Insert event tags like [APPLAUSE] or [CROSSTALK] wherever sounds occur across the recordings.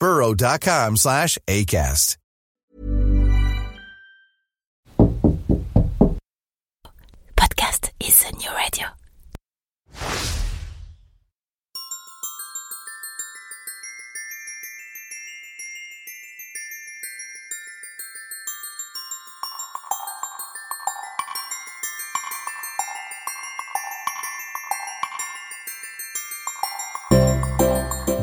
burrow.com slash ACAST. Podcast is the new radio.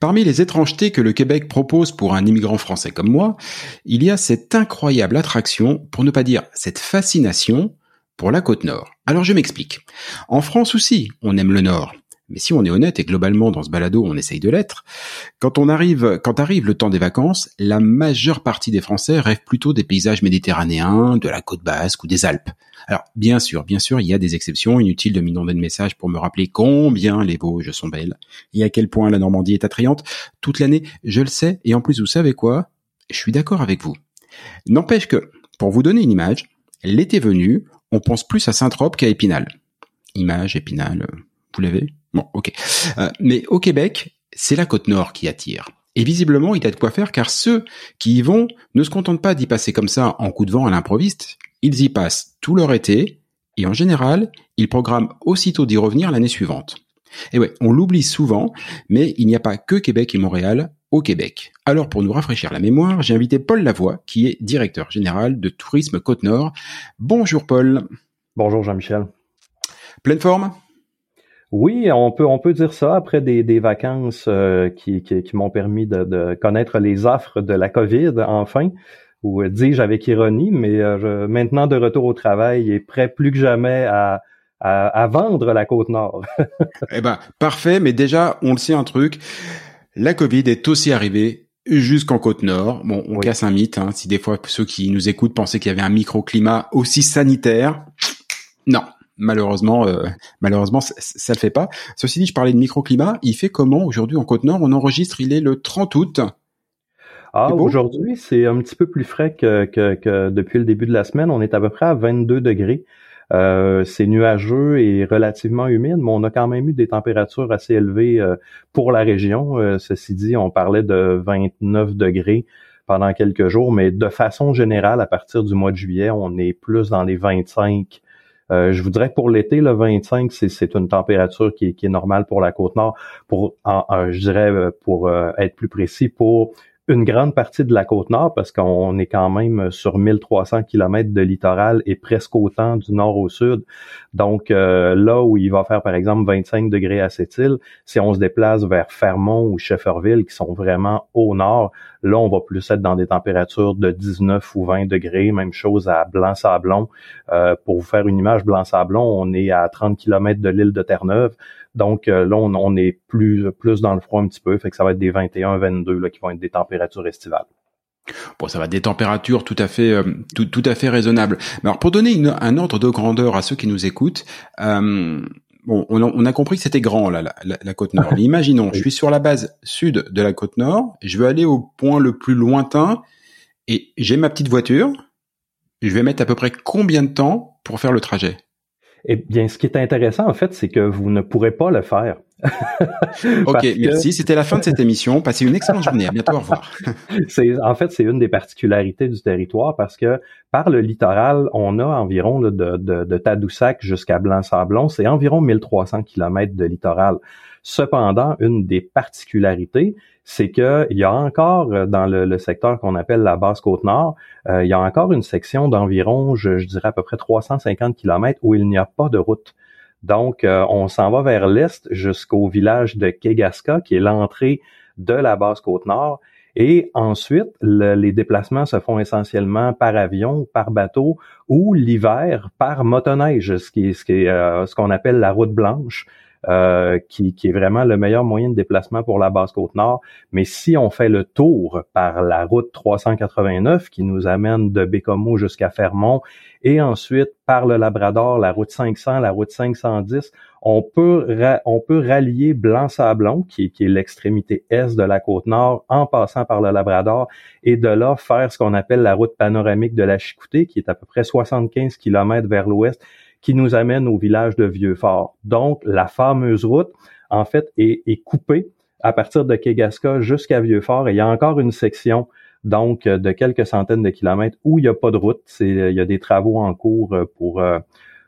Parmi les étrangetés que le Québec propose pour un immigrant français comme moi, il y a cette incroyable attraction, pour ne pas dire cette fascination, pour la côte nord. Alors je m'explique. En France aussi, on aime le nord. Mais si on est honnête et globalement dans ce balado on essaye de l'être, quand on arrive, quand arrive le temps des vacances, la majeure partie des Français rêvent plutôt des paysages méditerranéens, de la côte basque ou des Alpes. Alors bien sûr, bien sûr, il y a des exceptions. Inutile de m'inonder de messages pour me rappeler combien les Vosges sont belles et à quel point la Normandie est attrayante toute l'année. Je le sais et en plus vous savez quoi? Je suis d'accord avec vous. N'empêche que, pour vous donner une image, l'été venu, on pense plus à Saint-Trope qu'à Épinal. Image, Épinal, vous l'avez? Bon, ok. Euh, mais au Québec, c'est la côte nord qui attire. Et visiblement, il y a de quoi faire car ceux qui y vont ne se contentent pas d'y passer comme ça en coup de vent à l'improviste. Ils y passent tout leur été et en général, ils programment aussitôt d'y revenir l'année suivante. Et ouais, on l'oublie souvent, mais il n'y a pas que Québec et Montréal au Québec. Alors pour nous rafraîchir la mémoire, j'ai invité Paul Lavoie, qui est directeur général de Tourisme Côte-Nord. Bonjour Paul. Bonjour Jean-Michel. Pleine forme? Oui, on peut on peut dire ça après des, des vacances euh, qui, qui, qui m'ont permis de, de, connaître les offres de la COVID enfin, ou euh, dis-je avec ironie, mais euh, maintenant de retour au travail et prêt plus que jamais à, à, à vendre la côte nord. [LAUGHS] eh ben parfait, mais déjà on le sait un truc, la COVID est aussi arrivée jusqu'en côte nord. Bon, on casse un mythe. Hein, si des fois ceux qui nous écoutent pensaient qu'il y avait un microclimat aussi sanitaire, non, malheureusement, euh, malheureusement, ça, ne le fait pas. Ceci dit, je parlais de microclimat. Il fait comment aujourd'hui en Côte-Nord? On enregistre, il est le 30 août. Ah, aujourd'hui, c'est un petit peu plus frais que, que, depuis le début de la semaine. On est à peu près à 22 degrés. Euh, c'est nuageux et relativement humide, mais on a quand même eu des températures assez élevées euh, pour la région. ceci dit, on parlait de 29 degrés pendant quelques jours, mais de façon générale, à partir du mois de juillet, on est plus dans les 25. Euh, je que pour l'été, le 25, c'est une température qui est, normale pour la côte nord. Pour, je dirais, pour être plus précis, pour une grande partie de la côte nord parce qu'on est quand même sur 1300 km de littoral et presque autant du nord au sud. Donc euh, là où il va faire par exemple 25 degrés à cette île, si on se déplace vers Fermont ou Shefferville qui sont vraiment au nord, là on va plus être dans des températures de 19 ou 20 degrés, même chose à Blanc-Sablon. Euh, pour vous faire une image, Blanc-Sablon, on est à 30 km de l'île de Terre-Neuve. Donc euh, là, on, est plus, plus dans le froid un petit peu, fait que ça va être des 21-22 là, qui vont être des températures estivales. Bon, ça va des températures tout à fait, euh, tout, tout, à fait raisonnables. Mais alors, pour donner un ordre de grandeur à ceux qui nous écoutent, euh, bon, on, a compris que c'était grand là, la, côte nord. [LAUGHS] Mais imaginons, je suis sur la base sud de la côte nord, je veux aller au point le plus lointain et j'ai ma petite voiture. Je vais mettre à peu près combien de temps pour faire le trajet? Eh bien, ce qui est intéressant, en fait, c'est que vous ne pourrez pas le faire. [LAUGHS] ok, merci. C'était la fin de cette émission. Passez une excellente journée. À bientôt. Au revoir. [LAUGHS] c'est, en fait, c'est une des particularités du territoire parce que par le littoral, on a environ de, de, de Tadoussac jusqu'à Blanc-Sablon, c'est environ 1300 kilomètres de littoral. Cependant, une des particularités, c'est qu'il y a encore euh, dans le, secteur qu'on appelle la basse côte nord, euh, il y a encore une section d'environ, je, dirais à peu près 350 km où il n'y a pas de route. Donc, euh, on s'en va vers l'est jusqu'au village de Kegaska, qui est l'entrée de la basse côte nord. Et ensuite, les déplacements se font essentiellement par avion, par bateau ou l'hiver par motoneige, ce ce qu'on appelle la route blanche. Euh, qui, est vraiment le meilleur moyen de déplacement pour la Basse-Côte-Nord. Mais si on fait le tour par la route 389 qui nous amène de Bécomo jusqu'à Fermont et ensuite par le Labrador, la route 500, la route 510, on peut, on peut rallier Blanc-Sablon, qui, qui est l'extrémité est de la côte nord, en passant par le Labrador, et de là faire ce qu'on appelle la route panoramique de la Chicoutée, qui est à peu près 75 km vers l'ouest, qui nous amène au village de Vieux-Fort. Donc, la fameuse route, en fait, est, est coupée à partir de Kegaska jusqu'à Vieux-Fort et il y a encore une section donc de quelques centaines de kilomètres où il n'y a pas de route. C'est, il y a des travaux en cours pour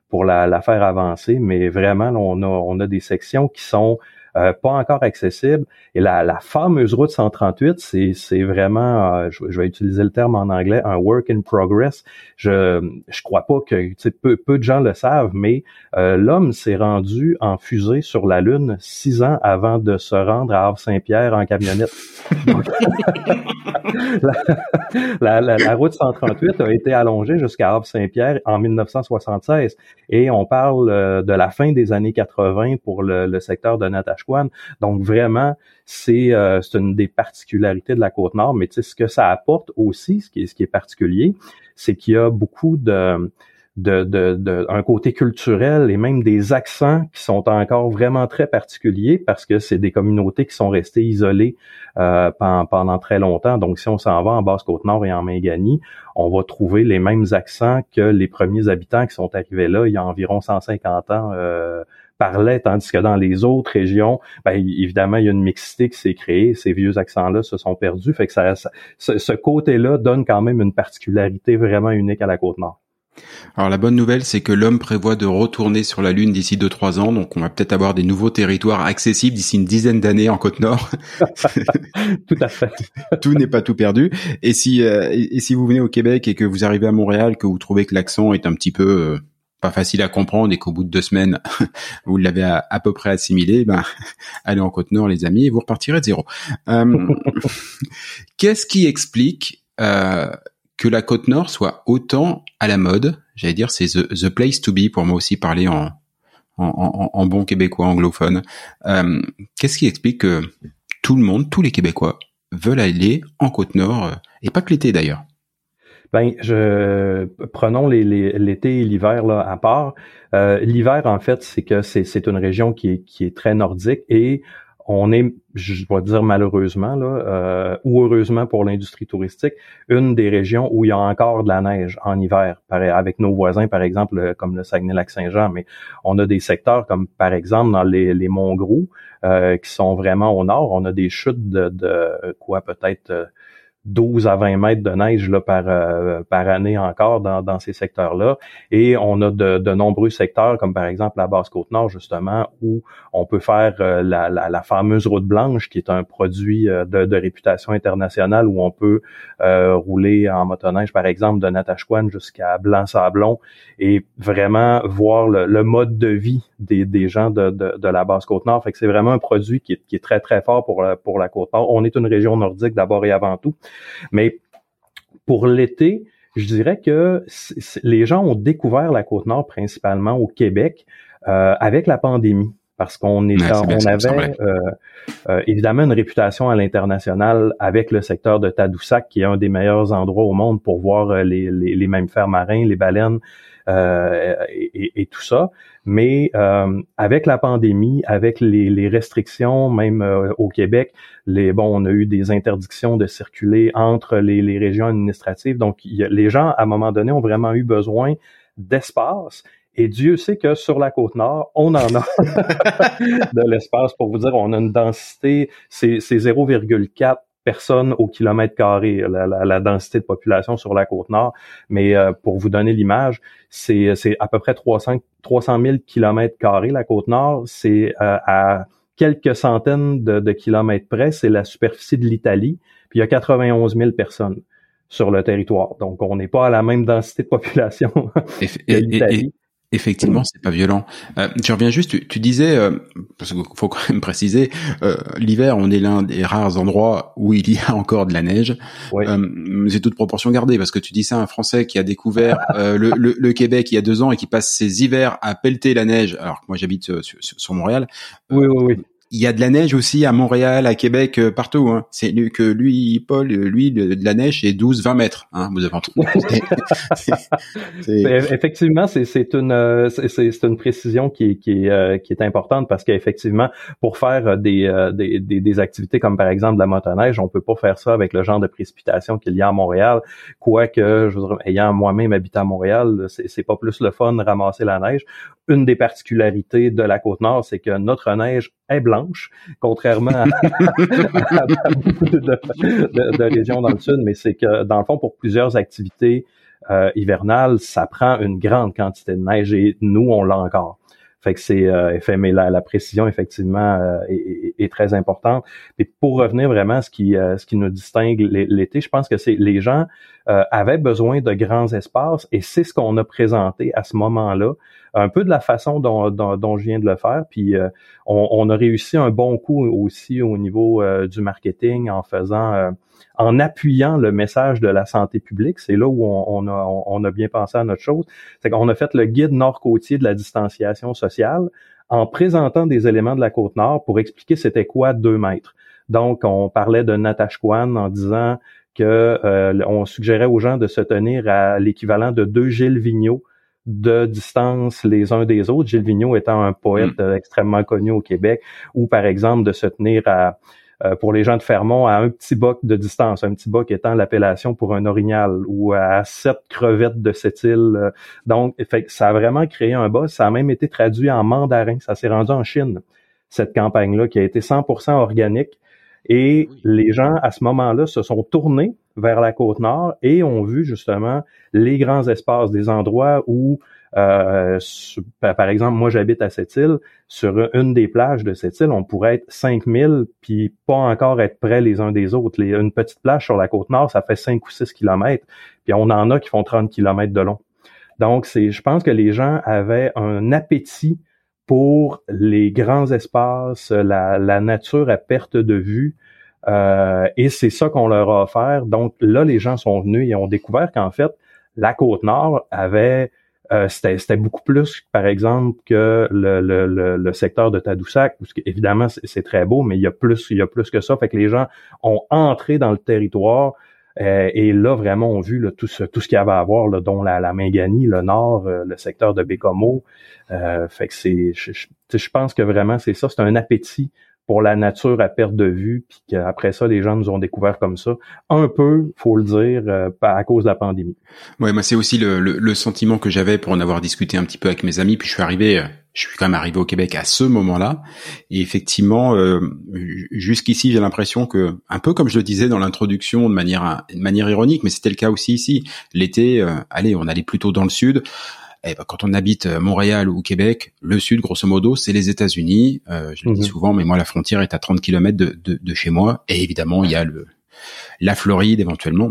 pour la, la faire avancer, mais vraiment on a on a des sections qui sont euh, pas encore accessible. Et la, la fameuse route 138, c'est, vraiment, euh, je, vais utiliser le terme en anglais, un work in progress. Je je crois pas que peu, peu de gens le savent, mais euh, l'homme s'est rendu en fusée sur la Lune six ans avant de se rendre à Havre-Saint-Pierre en camionnette. [LAUGHS] la, la, la, route 138 a été allongée jusqu'à Havre-Saint-Pierre en 1976 et on parle de la fin des années 80 pour le, le secteur de Donc vraiment, c'est euh, une des particularités de la côte nord. Mais ce que ça apporte aussi, ce qui est, ce qui est particulier, c'est qu'il y a beaucoup de de, de, un côté culturel et même des accents qui sont encore vraiment très particuliers parce que c'est des communautés qui sont restées isolées euh, pendant, pendant, très longtemps. Donc, si on s'en va en Basse-Côte-Nord et en Mingani, on va trouver les mêmes accents que les premiers habitants qui sont arrivés là il y a environ 150 ans euh, parlaient, tandis que dans les autres régions, ben, évidemment, il y a une mixité qui s'est créée, ces vieux accents-là se sont perdus, fait que ça, ce, ce côté-là donne quand même une particularité vraiment unique à la Côte-Nord. Alors la bonne nouvelle, c'est que l'homme prévoit de retourner sur la Lune d'ici 2-3 ans, donc on va peut-être avoir des nouveaux territoires accessibles d'ici une dizaine d'années en Côte-Nord. [LAUGHS] tout à fait. [LAUGHS] tout n'est pas tout perdu. Et si euh, et si vous venez au Québec et que vous arrivez à Montréal, que vous trouvez que l'accent est un petit peu euh, pas facile à comprendre et qu'au bout de deux semaines, [LAUGHS] vous l'avez à, peu près assimilé, ben, [LAUGHS] allez en Côte-Nord, les amis, et vous repartirez de zéro. Euh, [LAUGHS] qu'est-ce qui explique euh, que la Côte-Nord soit autant à la mode? J'allais dire, c'est the, place to be, pour moi aussi parler en, en, bon québécois anglophone. Euh, qu'est-ce qui explique que tout le monde, tous les Québécois, veulent aller en Côte-Nord, et pas que l'été d'ailleurs? Ben, je prenons l'été et l'hiver là à part. Euh, l'hiver, en fait, c'est que c'est une région qui est, qui est très nordique et on est, je dois dire malheureusement là, euh, ou heureusement pour l'industrie touristique, une des régions où il y a encore de la neige en hiver, avec nos voisins par exemple comme le Saguenay-Lac-Saint-Jean, mais on a des secteurs comme par exemple dans les, les monts Gros euh, qui sont vraiment au nord, on a des chutes de, de quoi peut-être 12 à 20 mètres de neige là, par, euh, par année encore dans, dans ces secteurs-là. Et on a de, de, nombreux secteurs, comme par exemple la Basse-Côte-Nord, justement, où on peut faire euh, la, la, la, fameuse route blanche, qui est un produit euh, de, de, réputation internationale, où on peut rouler en motoneige, par exemple, de Natashquan jusqu'à Blanc-Sablon, et vraiment voir le, le, mode de vie des, des gens de, de, de la Basse-Côte-Nord. Fait que c'est vraiment un produit qui est, qui est très, très fort pour, pour la Côte-Nord. On est une région nordique d'abord et avant tout. Mais pour l'été, je dirais que les gens ont découvert la côte nord principalement au Québec euh, avec la pandémie parce qu'on est, on avait euh, euh, évidemment une réputation à l'international avec le secteur de Tadoussac, qui est un des meilleurs endroits au monde pour voir les, les, les mammifères marins, les baleines et, et, tout ça. Mais euh, avec la pandémie, avec les, restrictions, même euh, au Québec, les bon, on a eu des interdictions de circuler entre les, régions administratives. Donc, les gens, à un moment donné, ont vraiment eu besoin d'espace. Et Dieu sait que sur la côte nord, on en a [LAUGHS] de l'espace. Pour vous dire, on a une densité, c'est 0,4 personnes au kilomètre carré, la, densité de population sur la côte nord. Mais euh, pour vous donner l'image, c'est à peu près 300, 300 000 kilomètres carrés la côte nord. C'est euh, à quelques centaines de, kilomètres près, c'est la superficie de l'Italie. Puis il y a 91 000 personnes sur le territoire. Donc, on n'est pas à la même densité de population que l'Italie. Effectivement, c'est pas violent. Euh, je reviens juste, tu, disais, euh, parce qu'il faut quand même préciser, euh, l'hiver, on est l'un des rares endroits où il y a [LAUGHS] encore de la neige. Euh, c'est toute proportion gardée, parce que tu dis ça à un Français qui a découvert [LAUGHS] euh, le, le, le, Québec il y a deux ans et qui passe ses hivers à pelleter la neige, alors que moi j'habite sur, sur, Montréal. Oui, oui, oui il y a de la neige aussi à Montréal, à Québec, euh, partout. Hein. C'est que lui, Paul, lui, de, la neige, c'est 12-20 mètres. Hein, vous avez entendu. [LAUGHS] Effectivement, c'est une euh, c'est une précision qui qui euh, qui est importante parce qu'effectivement, pour faire des, des, des, activités comme par exemple la motoneige, on peut pas faire ça avec le genre de précipitation qu'il y a à Montréal. Quoique, je ayant moi-même habité à Montréal, c'est pas plus le fun de ramasser la neige. Une des particularités de la côte nord, c'est que notre neige est blanche, contrairement à, [LAUGHS] beaucoup de, régions dans le sud, mais c'est que dans le fond, pour plusieurs activités euh, hivernales, ça prend une grande quantité de neige et nous, on l'a encore. Fait que c'est euh, mais la, précision effectivement euh, est, très importante. Et pour revenir vraiment à ce qui ce qui nous distingue l'été, je pense que c'est les gens euh, avaient besoin de grands espaces et c'est ce qu'on a présenté à ce moment-là, un peu de la façon dont, dont, je viens de le faire. Puis on, on, a réussi un bon coup aussi au niveau du marketing en faisant en appuyant le message de la santé publique. C'est là où on, a, on, a, bien pensé à notre chose. C'est qu'on a fait le guide nord-côtier de la distanciation sociale en présentant des éléments de la côte nord pour expliquer c'était quoi deux mètres. Donc, on parlait de Natashquan en disant que euh, on suggérait aux gens de se tenir à l'équivalent de deux Gilles Vigneault de distance les uns des autres, Gilles Vigneault étant un poète hmm. extrêmement connu au Québec, ou par exemple de se tenir à euh, pour les gens de Fermont à un petit boc de distance, un petit boc étant l'appellation pour un orignal ou à sept crevettes de cette île. Euh. Donc, fait, ça a vraiment créé un buzz. Ça a même été traduit en mandarin. Ça s'est rendu en Chine, cette campagne-là, qui a été 100% organique. Et les gens, à ce moment-là, se sont tournés vers la côte nord et ont vu justement les grands espaces, des endroits où euh, par exemple, moi j'habite à cette île. Sur une des plages de cette île, on pourrait être 5000 puis pas encore être près les uns des autres. Les, une petite plage sur la côte nord, ça fait 5 ou 6 kilomètres. Puis on en a qui font 30 kilomètres de long. Donc, c'est, je pense que les gens avaient un appétit pour les grands espaces, la, la nature à perte de vue. Euh, et c'est ça qu'on leur a offert. Donc là, les gens sont venus et ont découvert qu'en fait, la côte nord avait euh, c'était beaucoup plus, par exemple, que le, le, le, secteur de Tadoussac, parce évidemment c'est très beau, mais il y a plus, il y a plus que ça. Fait que les gens ont entré dans le territoire euh, et là vraiment ont vu tout ce tout ce qu'il y avait à voir, là, dont la, la Mingani, le nord, euh, le secteur de Bécomo. fait que c'est, je, je pense que vraiment c'est ça, c'est un appétit pour la nature à perte de vue, puis qu'après ça, les gens nous ont découvert comme ça. Un peu, faut le dire, euh, à cause de la pandémie. Ouais, moi c'est aussi le, le, sentiment que j'avais pour en avoir discuté un petit peu avec mes amis, puis je suis arrivé euh, je suis quand même arrivé au Québec à ce moment-là. Et effectivement, euh, jusqu'ici, j'ai l'impression que, un peu comme je le disais dans l'introduction, de manière, de manière ironique, mais c'était le cas aussi ici. L'été, euh, allez, on allait plutôt dans le sud. Eh ben, quand on habite euh, Montréal ou Québec, le sud, grosso modo, c'est les États-Unis. je le dis mhm. souvent, mais moi, la frontière est à 30 km de, de, de chez moi. Et évidemment, il y a le la Floride éventuellement.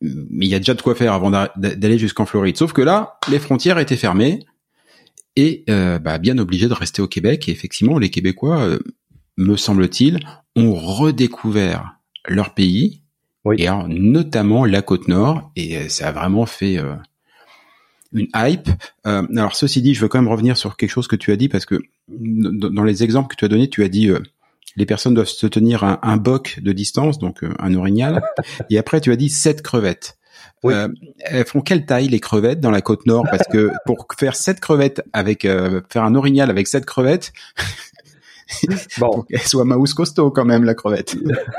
Mais il y a déjà de quoi faire avant d'aller jusqu'en Floride. Sauf que là, les frontières étaient fermées et euh, bah, bien obligé de rester au Québec. Et effectivement, les Québécois, euh, me semble-t-il, ont redécouvert leur pays, et notamment la côte nord, et euh, ça a vraiment fait une hype. alors ceci dit, je veux quand même revenir sur quelque chose que tu as dit, parce que dans les exemples que tu as donnés, tu as dit les personnes doivent se tenir un, un boc de distance, donc un orignal, [LAUGHS] et après tu as dit sept crevettes. Euh, elles font quelle taille les crevettes dans la côte nord? Parce que pour faire sept crevettes avec euh, faire un orignal avec sept crevettes, [LAUGHS] bon, qu'elle soit mouse costaud quand même la crevette.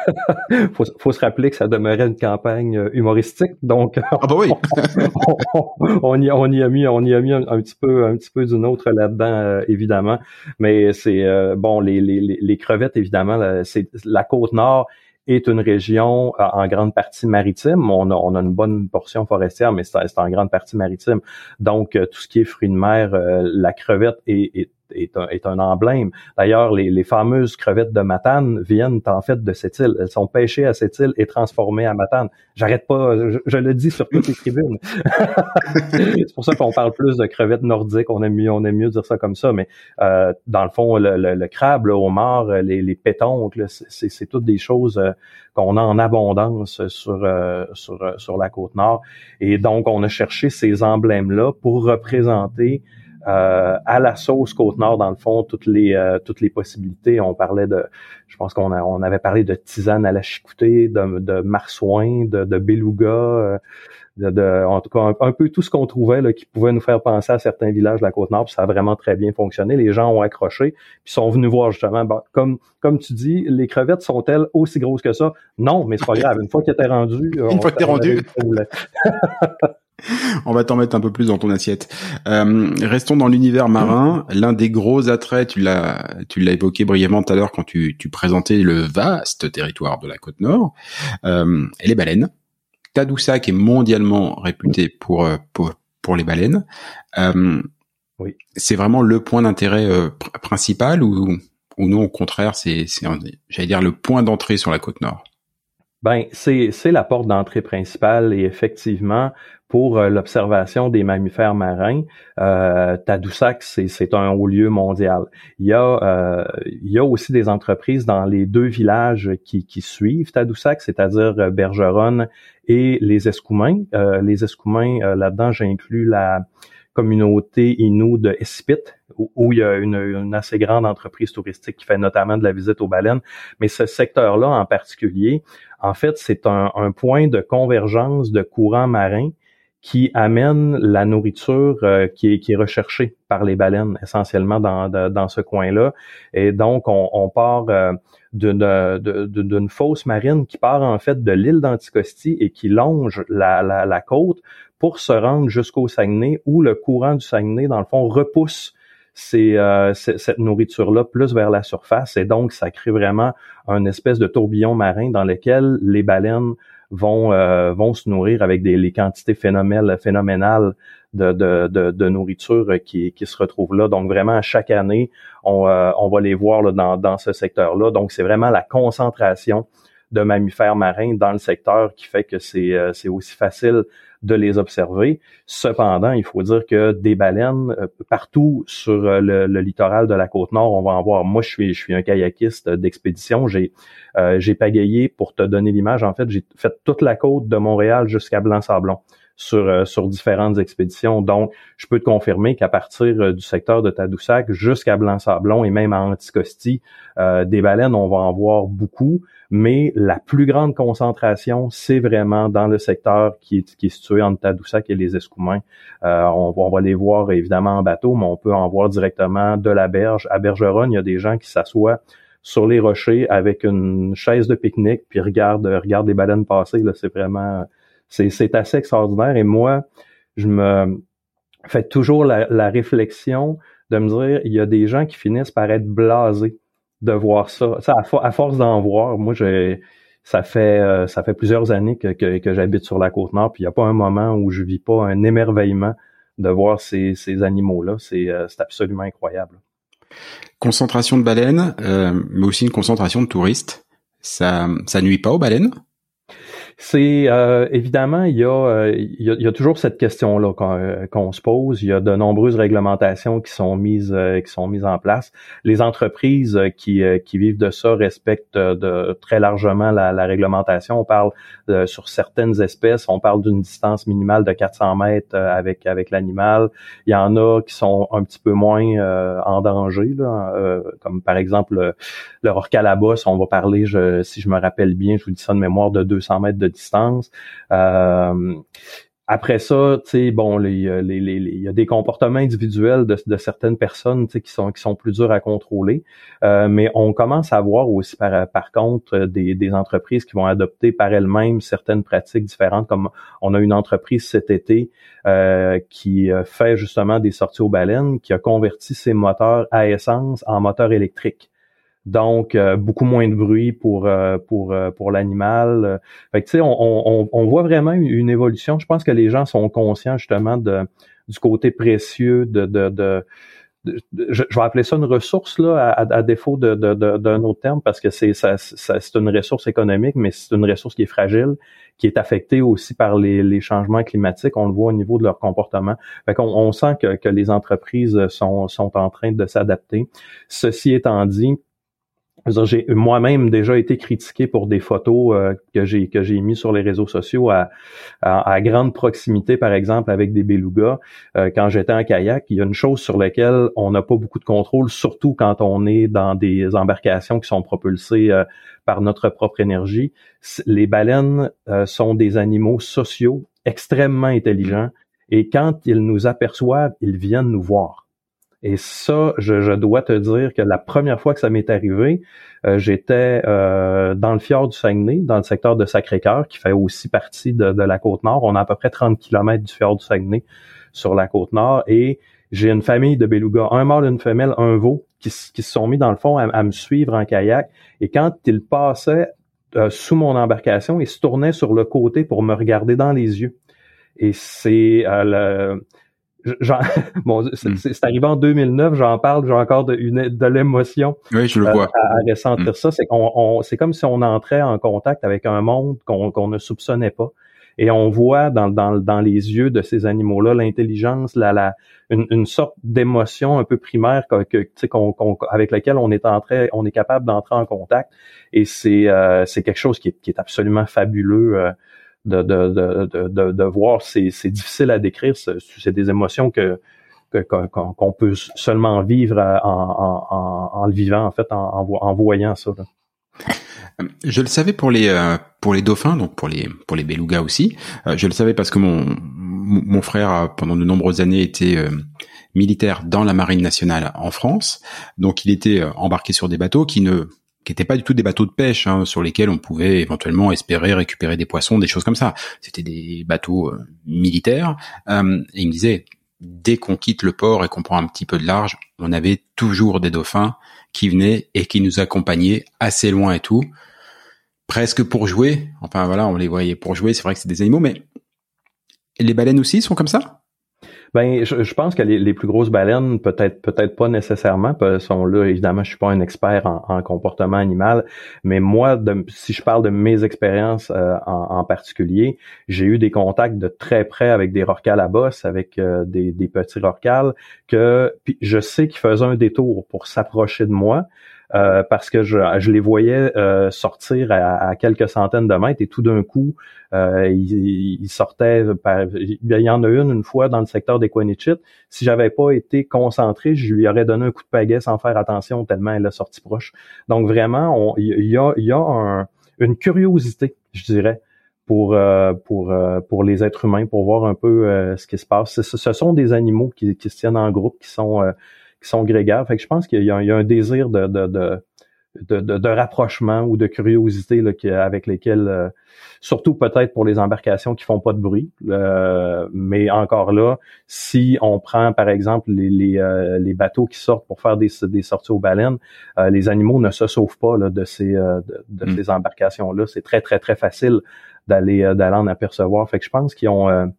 [LAUGHS] faut, faut se rappeler que ça demeurait une campagne euh, humoristique, donc ah bah oui. [LAUGHS] on, y, on y a mis on y a mis un, petit peu un petit peu d'une autre là-dedans évidemment, mais c'est bon les, les, les crevettes évidemment c'est la côte nord est une région euh, en grande partie maritime. On a, on a une bonne portion forestière, mais c'est en grande partie maritime. Donc, euh, tout ce qui est fruits de mer, euh, la crevette est, est est un, est un emblème. D'ailleurs, les, les, fameuses crevettes de Matane viennent en fait de cette île. Elles sont pêchées à cette île et transformées à Matane. J'arrête pas, je, le dis sur toutes les tribunes. [LAUGHS] c'est pour ça qu'on parle plus de crevettes nordiques. On aime mieux, on aime mieux dire ça comme ça. Mais euh, dans le fond, le, le, crabe, le homard, les, les pétoncles, c'est toutes des choses euh, qu'on a en abondance sur, euh, sur, sur la côte nord. Et donc, on a cherché ces emblèmes-là pour représenter euh, à la sauce Côte-Nord, dans le fond, toutes les euh, toutes les possibilités. On parlait de, je pense qu'on on avait parlé de tisane à la chicoutée, de, de marsouin, de, de beluga, euh, de, en tout cas un, peu tout ce qu'on trouvait là, qui pouvait nous faire penser à certains villages de la Côte-Nord. Ça a vraiment très bien fonctionné. Les gens ont accroché, puis sont venus voir justement. comme comme tu dis, les crevettes sont-elles aussi grosses que ça? Non, mais c'est pas grave. Une fois qu'elles étaient rendues, une fois que t'es rendu. [LAUGHS] On va t'en mettre un peu plus dans ton assiette. Euh, restons dans l'univers marin. L'un des gros attraits, tu l'as, tu l'as évoqué brièvement tout à l'heure quand tu, tu, présentais le vaste territoire de la côte nord, euh, et les baleines. Tadoussac est mondialement réputé pour, euh, pour, pour les baleines. Euh, oui. C'est vraiment le point d'intérêt euh, principal ou, ou non, au contraire, c'est, c'est j'allais dire, le point d'entrée sur la côte nord? Ben, c'est, c'est la porte d'entrée principale et effectivement, pour euh, l'observation des mammifères marins, euh, Tadoussac, c'est un haut lieu mondial. Il y, a, euh, il y a aussi des entreprises dans les deux villages qui, qui suivent Tadoussac, c'est-à-dire euh, Bergeronne et les Escoumins. Euh, les Escoumins, là-dedans, j'inclus la communauté Innu de Espit, où, il y a une, une, assez grande entreprise touristique qui fait notamment de la visite aux baleines. Mais ce secteur-là en particulier, en fait, c'est un, un, point de convergence de courants marins qui amène la nourriture euh, qui, est, recherchée par les baleines essentiellement dans, ce coin-là. Et donc, on, on part euh, d'une fosse marine qui part en fait de l'île d'Anticosti et qui longe la, côte pour se rendre jusqu'au Saguenay où le courant du Saguenay, dans le fond, repousse euh, cette nourriture-là plus vers la surface. Et donc, ça crée vraiment un espèce de tourbillon marin dans lequel les baleines vont euh, vont se nourrir avec des les quantités phénoménales phénoménales de, de, de, nourriture qui, qui se retrouvent là. Donc vraiment, chaque année, on, euh, on va les voir là, dans, dans ce secteur-là. Donc c'est vraiment la concentration de mammifères marins dans le secteur qui fait que c'est euh, c'est aussi facile de les observer. Cependant, il faut dire que des baleines euh, partout sur euh, le, littoral de la côte nord, on va en voir. Moi, je suis je suis un kayakiste d'expédition. J'ai j'ai pagayé pour te donner l'image. En fait, j'ai fait toute la côte de Montréal jusqu'à Blanc-Sablon sur, sur différentes expéditions. Donc, je peux te confirmer qu'à partir du secteur de Tadoussac jusqu'à Blanc-Sablon et même à Anticosti, des baleines, on va en voir beaucoup mais la plus grande concentration, c'est vraiment dans le secteur qui est, qui est situé entre Tadoussac et les Escoumins. Euh, on, on, va les voir évidemment en bateau, mais on peut en voir directement de la berge. À Bergeronne, il y a des gens qui s'assoient sur les rochers avec une chaise de pique-nique puis regardent, regardent les baleines passer. Là, c'est vraiment, c'est, assez extraordinaire. Et moi, je me fais toujours la, la réflexion de me dire, il y a des gens qui finissent par être blasés de voir ça. ça à, force d'en voir, moi, ça fait euh, ça fait plusieurs années que, que, j'habite sur la côte nord, puis il n'y a pas un moment où je vis pas un émerveillement de voir ces, ces animaux-là. C'est euh, absolument incroyable. Concentration de baleines, euh, mais aussi une concentration de touristes. Ça, ça nuit pas aux baleines? C'est euh, évidemment il y, a, euh, il, y a, toujours cette question-là euh, qu'on se pose. Il y a de nombreuses réglementations qui sont mises qui sont mises en place. Les entreprises qui, qui vivent de ça respectent de très largement la, la réglementation. On parle sur certaines espèces, on parle d'une distance minimale de 400 mètres avec avec l'animal. Il y en a qui sont un petit peu moins en danger, là, comme par exemple le, le On va parler, je, si je me rappelle bien, je vous dis ça de mémoire, de 200 mètres de distance. Euh, après ça, tu sais, bon, il y a des comportements individuels de, certaines personnes, qui sont qui sont plus durs à contrôler. Euh, mais on commence à voir aussi par par contre des, entreprises qui vont adopter par elles-mêmes certaines pratiques différentes. Comme on a une entreprise cet été euh, qui fait justement des sorties aux baleines, qui a converti ses moteurs à essence en moteurs électriques donc euh, beaucoup moins de bruit pour euh, pour euh, pour l'animal. Fait tu sais, on, on, on, voit vraiment une, évolution. Je pense que les gens sont conscients justement de du côté précieux de de, de, je, vais appeler ça une ressource là, à, défaut d'un de, de, autre terme, parce que c'est ça, c'est une ressource économique, mais c'est une ressource qui est fragile, qui est affectée aussi par les, les, changements climatiques. On le voit au niveau de leur comportement. Fait on sent que, que les entreprises sont, sont en train de s'adapter. Ceci étant dit, j'ai moi-même déjà été critiqué pour des photos euh, que j'ai que j'ai mis sur les réseaux sociaux à, grande proximité, par exemple, avec des belugas. Euh, quand j'étais en kayak, il y a une chose sur laquelle on n'a pas beaucoup de contrôle, surtout quand on est dans des embarcations qui sont propulsées euh, par notre propre énergie. Les baleines sont des animaux sociaux extrêmement intelligents et quand ils nous aperçoivent, ils viennent nous voir. Et ça, je, dois te dire que la première fois que ça m'est arrivé, euh, j'étais euh, dans le fjord du Saguenay, dans le secteur de Sacré-Cœur, qui fait aussi partie de, la côte nord. On a à peu près 30 km du fjord du Saguenay sur la côte nord. Et j'ai une famille de belugas, un mâle, une femelle, un veau, qui, se sont mis dans le fond à, me suivre en kayak. Et quand ils passaient euh, sous mon embarcation, ils se tournaient sur le côté pour me regarder dans les yeux. Et c'est le bon, [LAUGHS] hmm. c'est arrivé en 2009, j'en parle, j'ai encore de, de l'émotion. Oui, je le vois. À, ressentir hmm. ça, c'est qu'on, c'est comme si on entrait en contact avec un monde qu'on ne soupçonnait pas. Et on voit dans, dans, dans les yeux de ces animaux-là l'intelligence, la, la, une, une sorte d'émotion un peu primaire que, que qu'on, avec laquelle on est entré, on est capable d'entrer en contact. Et c'est, euh, c'est quelque chose qui est, qui est absolument fabuleux. Euh, de, de, de, de, voir. C'est, difficile à décrire. C'est, des émotions que, qu'on, peut seulement vivre en, en, en, le vivant, en fait, en, voyant ça. Je le savais pour les euh, pour les dauphins, donc pour les pour les belugas aussi. Euh, je le savais parce que mon mon frère pendant de nombreuses années était euh, militaire dans la marine nationale en France, donc il était embarqué sur des bateaux qui ne qui n'étaient pas du tout des bateaux de pêche hein, sur lesquels on pouvait éventuellement espérer récupérer des poissons, des choses comme ça. C'était des bateaux euh, militaires. Euh, et il me disait, dès qu'on quitte le port et qu'on prend un petit peu de large, on avait toujours des dauphins qui venaient et qui nous accompagnaient assez loin et tout, presque pour jouer. Enfin voilà, on les voyait pour jouer. C'est vrai que c'est des animaux, mais les baleines aussi sont comme ça? Ben, je, pense que les, plus grosses baleines, peut-être, peut-être pas nécessairement, sont là. Évidemment, je suis pas un expert en, comportement animal, mais moi, si je parle de mes expériences euh, en, particulier, j'ai eu des contacts de très près avec des rorquals à bosse, avec euh, des, petits rorquals, que je sais qu'ils faisaient un détour pour s'approcher de moi. Euh, parce que je, je les voyais euh, sortir à, quelques centaines de mètres et tout d'un coup, euh, ils, ils, sortaient. Par, il y en a une une fois dans le secteur des Quanichit. Si j'avais pas été concentré, je lui aurais donné un coup de pagaie sans faire attention tellement elle est sortie proche. Donc vraiment, il y a, y a une curiosité, je dirais, pour pour pour les êtres humains, pour voir un peu ce qui se passe. Ce, sont des animaux qui, qui se tiennent en groupe, qui sont qui sont grégaires. Fait que je pense qu'il y, a un désir de, de, de de, de, rapprochement ou de curiosité là, avec lesquels, euh, surtout peut-être pour les embarcations qui font pas de bruit. Euh, mais encore là, si on prend par exemple les, les, euh, les, bateaux qui sortent pour faire des, des sorties aux baleines, les animaux ne se sauvent pas là, de ces, de, mm. ces embarcations-là. C'est très, très, très facile d'aller d'aller en apercevoir. Fait que je pense qu'ils ont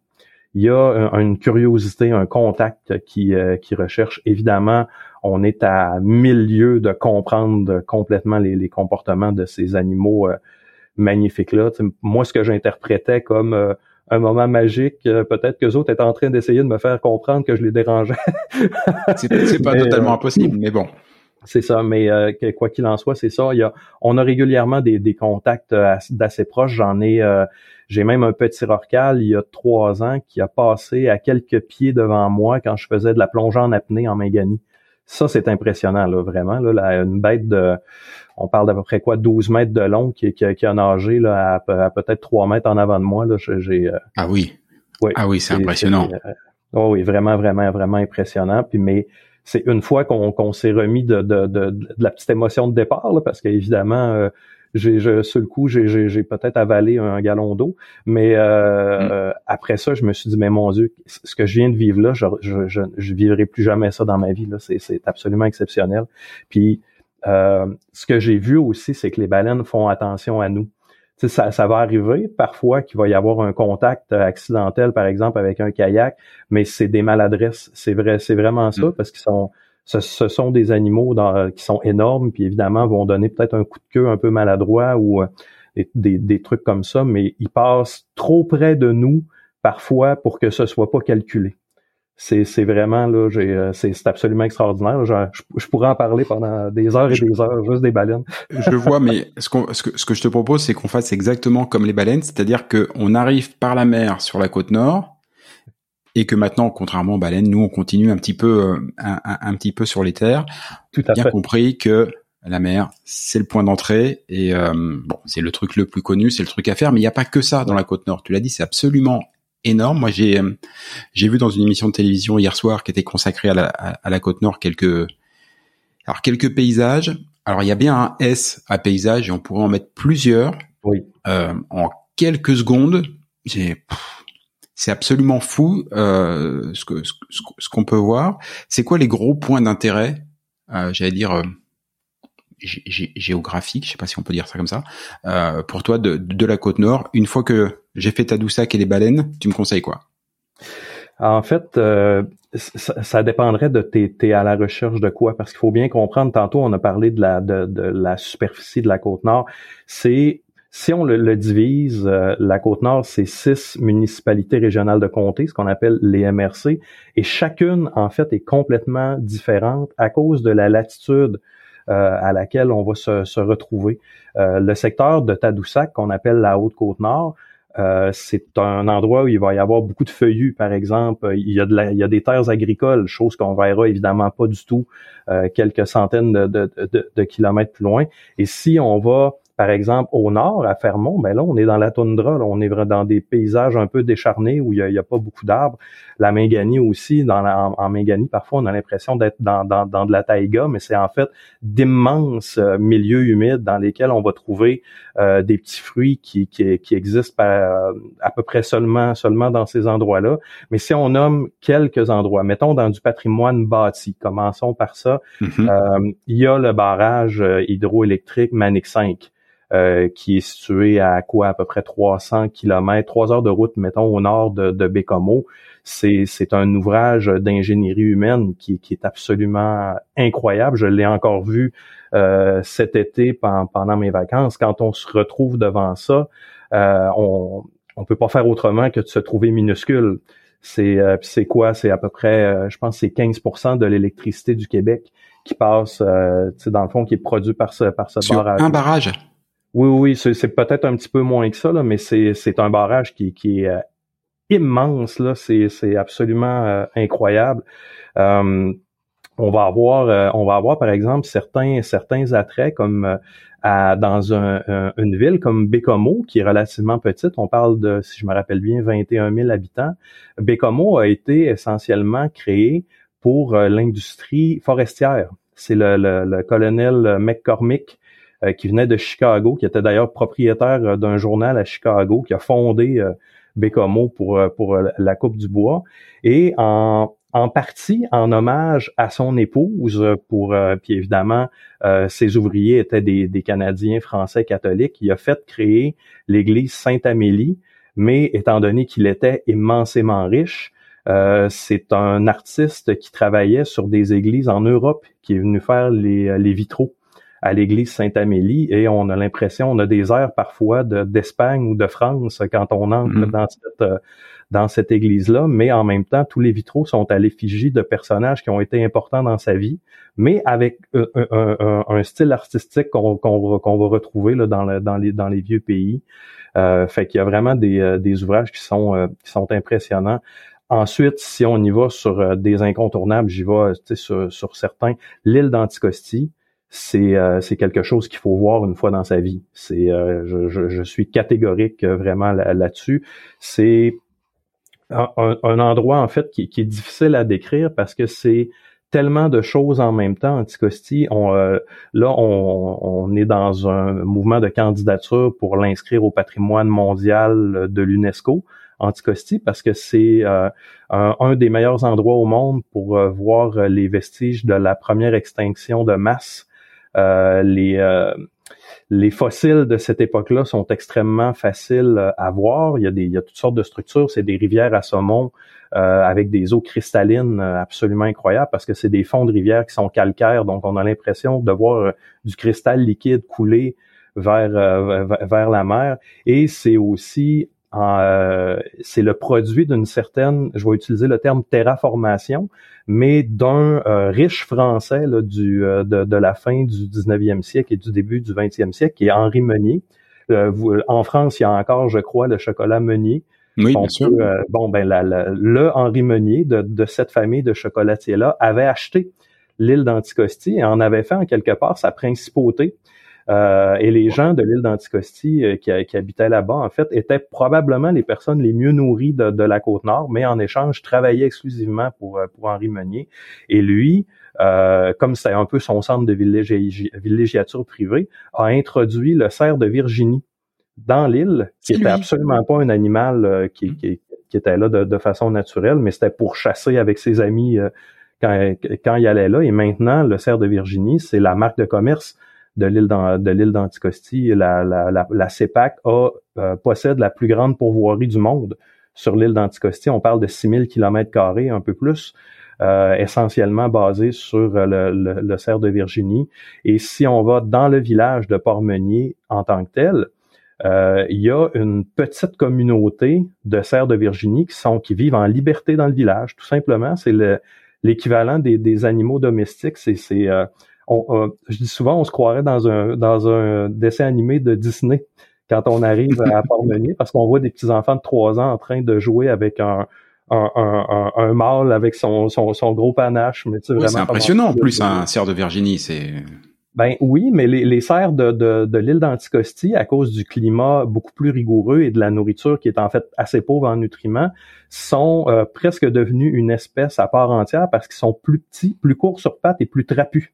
il y a une curiosité, un contact qui, qui recherche évidemment on est à milieu de comprendre complètement les, comportements de ces animaux euh, magnifiques-là. moi, ce que j'interprétais comme euh, un moment magique, euh, peut-être que les autres étaient en train d'essayer de me faire comprendre que je les dérangeais. [LAUGHS] c'est pas totalement impossible, mais bon. C'est ça, mais quoi qu'il en soit, c'est ça. Il y a, on a régulièrement des, contacts d'assez proches. J'en ai, j'ai même un petit rorcal il y a trois ans qui a passé à quelques pieds devant moi quand je faisais de la plongée en apnée en Manganie. Ça, c'est impressionnant, là, vraiment. Là, une bête de, on parle d'à peu près quoi, 12 mètres de long qui, qui, a nagé là, à, peut-être 3 mètres en avant de moi. Là, j'ai, euh, ah oui. ah oui, c'est impressionnant. Euh, oh oui, vraiment, vraiment, vraiment impressionnant. Puis, mais c'est une fois qu'on s'est remis de, de, de, de, la petite émotion de départ, là, parce qu'évidemment, euh, j'ai sur le coup j'ai peut-être avalé un gallon d'eau mais euh, mm. après ça je me suis dit mais mon dieu ce que je viens de vivre là je je, je, vivrai plus jamais ça dans ma vie là c'est c'est absolument exceptionnel puis euh, ce que j'ai vu aussi c'est que les baleines font attention à nous ça, ça va arriver parfois qu'il va y avoir un contact accidentel, par exemple, avec un kayak, mais c'est des maladresses. C'est vrai, c'est vraiment ça, mm. parce qu'ils sont ce, sont des animaux qui sont énormes, puis évidemment vont donner peut-être un coup de queue un peu maladroit ou euh, des, trucs comme ça, mais ils passent trop près de nous parfois pour que ce soit pas calculé. C'est, vraiment là, euh, c'est, absolument extraordinaire. je, pourrais en parler pendant des heures et des heures, juste des baleines. [LAUGHS] je vois, mais ce, ce, que, ce que je te propose, c'est qu'on fasse exactement comme les baleines, c'est-à-dire qu'on arrive par la mer sur la côte nord, et que maintenant, contrairement aux baleines, nous on continue un petit peu, euh, un, petit peu sur les terres. Tout à bien compris que la mer, c'est le point d'entrée et euh, bon, c'est le truc le plus connu, c'est le truc à faire. Mais il n'y a pas que ça dans la côte nord. Tu l'as dit, c'est absolument énorme. Moi, j'ai euh, j'ai vu dans une émission de télévision hier soir qui était consacrée à la, à, la côte nord quelques alors quelques paysages. Alors il y a bien un S à paysage et on pourrait en mettre plusieurs. Oui. Euh, en quelques secondes, j'ai c'est absolument fou euh, ce que ce, qu'on peut voir. C'est quoi les gros points d'intérêt euh, J'allais dire euh, géographique, je sais pas si on peut dire ça comme ça, euh, pour toi de, de, la côte nord. Une fois que j'ai fait Tadoussac et les baleines, tu me conseilles quoi? En fait, ça, ça, dépendrait de t'es à la recherche de quoi, parce qu'il faut bien comprendre. Tantôt, on a parlé de la de la superficie de la côte nord. C'est si on le, divise, euh, la Côte-Nord, c'est six municipalités régionales de comté, ce qu'on appelle les MRC, et chacune, en fait, est complètement différente à cause de la latitude euh, à laquelle on va se, retrouver. Euh, le secteur de Tadoussac, qu'on appelle la Haute-Côte-Nord, c'est un endroit où il va y avoir beaucoup de feuillus, par exemple. Il y a, de il y a des terres agricoles, chose qu'on verra évidemment pas du tout quelques centaines de, de, de, kilomètres plus loin. Et si on va par exemple, au nord, à Fermont, ben là, on est dans la toundra, là, on est dans des paysages un peu décharnés où il n'y a, pas beaucoup d'arbres. La Minganie aussi, dans en, en parfois, on a l'impression d'être dans, dans, dans, de la taïga, mais c'est en fait d'immenses euh, milieux humides dans lesquels on va trouver euh, des petits fruits qui, qui, qui existent euh, à peu près seulement, seulement dans ces endroits-là. Mais si on nomme quelques endroits, mettons dans du patrimoine bâti, commençons par ça, mm-hmm. il y a le barrage hydroélectrique Manic 5. Euh, qui est situé à quoi à peu près 300 kilomètres, trois heures de route, mettons, au nord de, de Bécomo. C'est, c'est un ouvrage d'ingénierie humaine qui, qui, est absolument incroyable. Je l'ai encore vu euh, cet été pendant, mes vacances. Quand on se retrouve devant ça, euh, on on peut pas faire autrement que de se trouver minuscule. C'est euh, c'est quoi? C'est à peu près, euh, je pense, c'est 15% de l'électricité du Québec qui passe, euh, dans le fond, qui est produit par ce par ce barrage. Un barrage. Oui, oui, c'est peut-être un petit peu moins que ça, là, mais c'est un barrage qui, est euh, immense, là, c'est absolument euh, incroyable. Euh, on va avoir, on va avoir par exemple certains certains attraits comme dans un, une ville comme Bécomo, qui est relativement petite. On parle de, si je me rappelle bien, 21 000 habitants. Bécomo a été essentiellement créé pour l'industrie forestière. C'est le, le, le, colonel McCormick qui venait de Chicago, qui était d'ailleurs propriétaire d'un journal à Chicago, qui a fondé Bécomo pour, pour la Coupe du Bois. Et en, en partie en hommage à son épouse, pour puis évidemment ses ouvriers étaient des, Canadiens français catholiques. Il a fait créer l'église Sainte-Amélie, mais étant donné qu'il était immensément riche, euh, c'est un artiste qui travaillait sur des églises en Europe, qui est venu faire les vitraux à l'église Sainte-Amélie et on a l'impression, on a des airs parfois d'Espagne ou de France quand on entre mm-hmm. dans cette dans cette église-là, mais en même temps, tous les vitraux sont à l'effigie de personnages qui ont été importants dans sa vie, mais avec un, style artistique qu'on va retrouver là, dans, dans, les, dans les vieux pays. Euh, fait qu'il y a vraiment des, euh, des ouvrages qui sont, euh, qui sont impressionnants. Ensuite, si on y va sur euh, des incontournables, j'y vais sur, sur certains. L'île d'Anticosti, c'est euh, c'est quelque chose qu'il faut voir une fois dans sa vie. C'est euh, je, suis catégorique vraiment là-dessus. c'est un, endroit en fait qui, est difficile à décrire parce que c'est tellement de choses en même temps. Anticosti, on, là, on, est dans un mouvement de candidature pour l'inscrire au patrimoine mondial de l'UNESCO. Anticosti parce que c'est euh, un, des meilleurs endroits au monde pour euh, voir euh, les vestiges de la première extinction de masse. Les les fossiles de cette époque-là sont extrêmement faciles à voir. Il y a, des, il y a toutes sortes de structures. C'est des rivières à saumon avec des eaux cristallines absolument incroyables parce que c'est des fonds de rivières qui sont calcaires. Donc, on a l'impression de voir du cristal liquide couler vers, vers la mer. Et c'est aussi euh, c'est le produit d'une certaine, je vais utiliser le terme terraformation, mais d'un euh, riche français là, du, euh, de, la fin du 19e siècle et du début du 20e siècle, qui est Henri Meunier. en France, il y a encore, je crois, le chocolat Meunier. Oui, bien sûr. bon, ben le Henri Meunier de, de cette famille de chocolatiers-là avait acheté l'île d'Anticosti et en avait fait en quelque part sa principauté. Euh, et les gens de l'île d'Anticosti euh, qui, qui, habitaient là-bas, en fait, étaient probablement les personnes les mieux nourries de, la côte nord, mais en échange travaillaient exclusivement pour, euh, pour Henri Meunier. Et lui, comme c'était un peu son centre de villégiature privée, a introduit le cerf de Virginie dans l'île, qui était absolument pas un animal qui, qui, était là de, façon naturelle, mais c'était pour chasser avec ses amis quand, quand il allait là. Et maintenant, le cerf de Virginie, c'est la marque de commerce de l'île de d'Anticosti, la, la, la, CEPAC a, euh, possède la plus grande pourvoirie du monde sur l'île d'Anticosti. On parle de 6000 km carrés, un peu plus, euh, essentiellement basé sur le, le, cerf de Virginie. Et si on va dans le village de Port-Meunier en tant que tel, euh, il y a une petite communauté de cerfs de Virginie qui sont qui vivent en liberté dans le village, tout simplement. C'est l'équivalent des, des, animaux domestiques. C'est on, je dis souvent, on se croirait dans un, dans un dessin animé de Disney quand on arrive à [LAUGHS] Port-Meunier, parce qu'on voit des petits enfants de trois ans en train de jouer avec un, un, un, un mâle avec son, son, son gros panache. Mais c'est impressionnant en plus un cerf de Virginie, c'est. Ben oui, mais les, les cerfs de, de, de l'île d'Anticosti, à cause du climat beaucoup plus rigoureux et de la nourriture qui est en fait assez pauvre en nutriments, sont euh, presque devenus une espèce à part entière parce qu'ils sont plus petits, plus courts sur pattes et plus trapus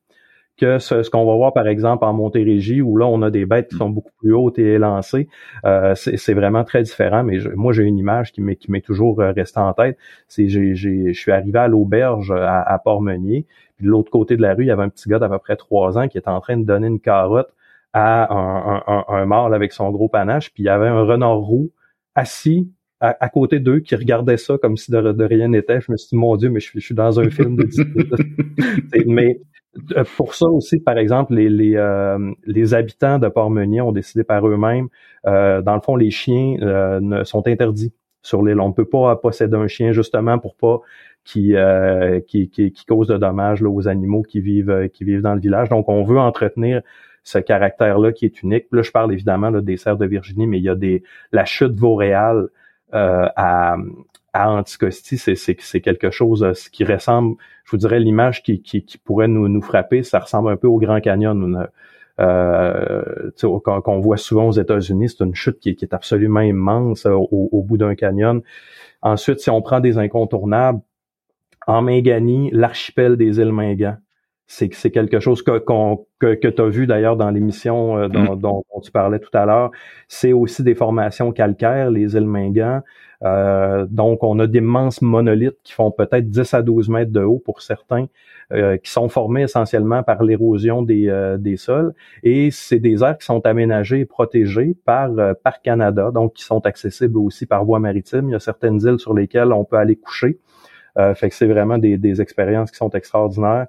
que ce, qu'on va voir par exemple en Montérégie où là on a des bêtes qui sont beaucoup plus hautes et élancées. Euh, c'est vraiment très différent, mais moi j'ai une image qui m'est toujours euh, restée en tête. C'est je suis arrivé à l'auberge à, à Port-Meunier, puis de l'autre côté de la rue il y avait un petit gars d'à peu près trois ans qui était en train de donner une carotte à un, un, un, mâle avec son gros panache, puis il y avait un renard roux assis à, côté d'eux qui regardait ça comme si de, rien n'était. Je me suis dit, mon Dieu, mais je, suis dans un film de [LAUGHS] Mais euh, pour ça aussi, par exemple, les, les, euh, les habitants de Port-Meunier ont décidé par eux-mêmes, euh, dans le fond, les chiens ne, sont interdits sur l'île. On ne peut pas posséder un chien justement pour pas qui, qui, qui, cause de dommages là, aux animaux qui vivent, qui vivent dans le village. Donc, on veut entretenir ce caractère-là qui est unique. Là, je parle évidemment là, des cerfs de Virginie, mais il y a des la chute vauréale à, à Anticosti, c'est quelque chose euh, qui ressemble, je vous dirais, l'image qui, qui, pourrait nous, frapper, ça ressemble un peu au Grand Canyon. Euh, qu'on voit souvent aux États-Unis, c'est une chute qui, est absolument immense euh, au, bout d'un canyon. Ensuite, si on prend des incontournables, en Mingani, l'archipel des îles Mingan. C'est c'est quelque chose que que, que tu as vu d'ailleurs dans l'émission euh, dont, mm. dont, tu parlais tout à l'heure. C'est aussi des formations calcaires, les îles Mingan. Euh, donc, on a d'immenses monolithes qui font peut-être 10 à 12 mètres de haut pour certains, euh, qui sont formés essentiellement par l'érosion des, euh, des sols. Et c'est des aires qui sont aménagées et protégées par, par Canada, donc qui sont accessibles aussi par voie maritime. Il y a certaines îles sur lesquelles on peut aller coucher. fait que c'est vraiment des, des expériences qui sont extraordinaires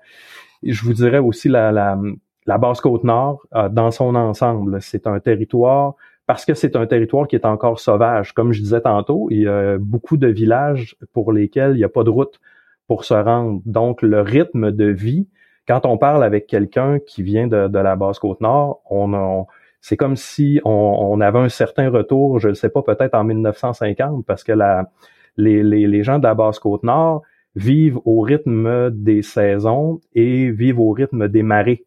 je vous dirais aussi la, la, la Basse-Côte-Nord euh, dans son ensemble. C'est un territoire, parce que c'est un territoire qui est encore sauvage. Comme je disais tantôt, il y a beaucoup de villages pour lesquels il n'y a pas de route pour se rendre. Donc, le rythme de vie, quand on parle avec quelqu'un qui vient de, de la Basse-Côte-Nord, on, c'est comme si on, on, avait un certain retour, je ne sais pas, peut-être en 1950, parce que la, les, les, les gens de la Basse-Côte-Nord, vivent au rythme des saisons et vivent au rythme des marées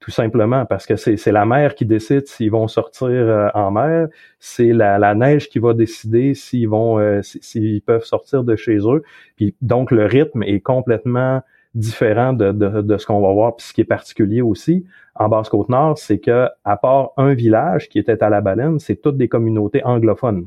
tout simplement parce que c'est la mer qui décide s'ils vont sortir euh, en mer, c'est la, la, neige qui va décider s'ils vont euh, s'ils peuvent sortir de chez eux. Puis donc le rythme est complètement différent de, de, de ce qu'on va voir. Puis ce qui est particulier aussi en Basse-Côte-Nord, c'est que à part un village qui était à la baleine, c'est toutes des communautés anglophones.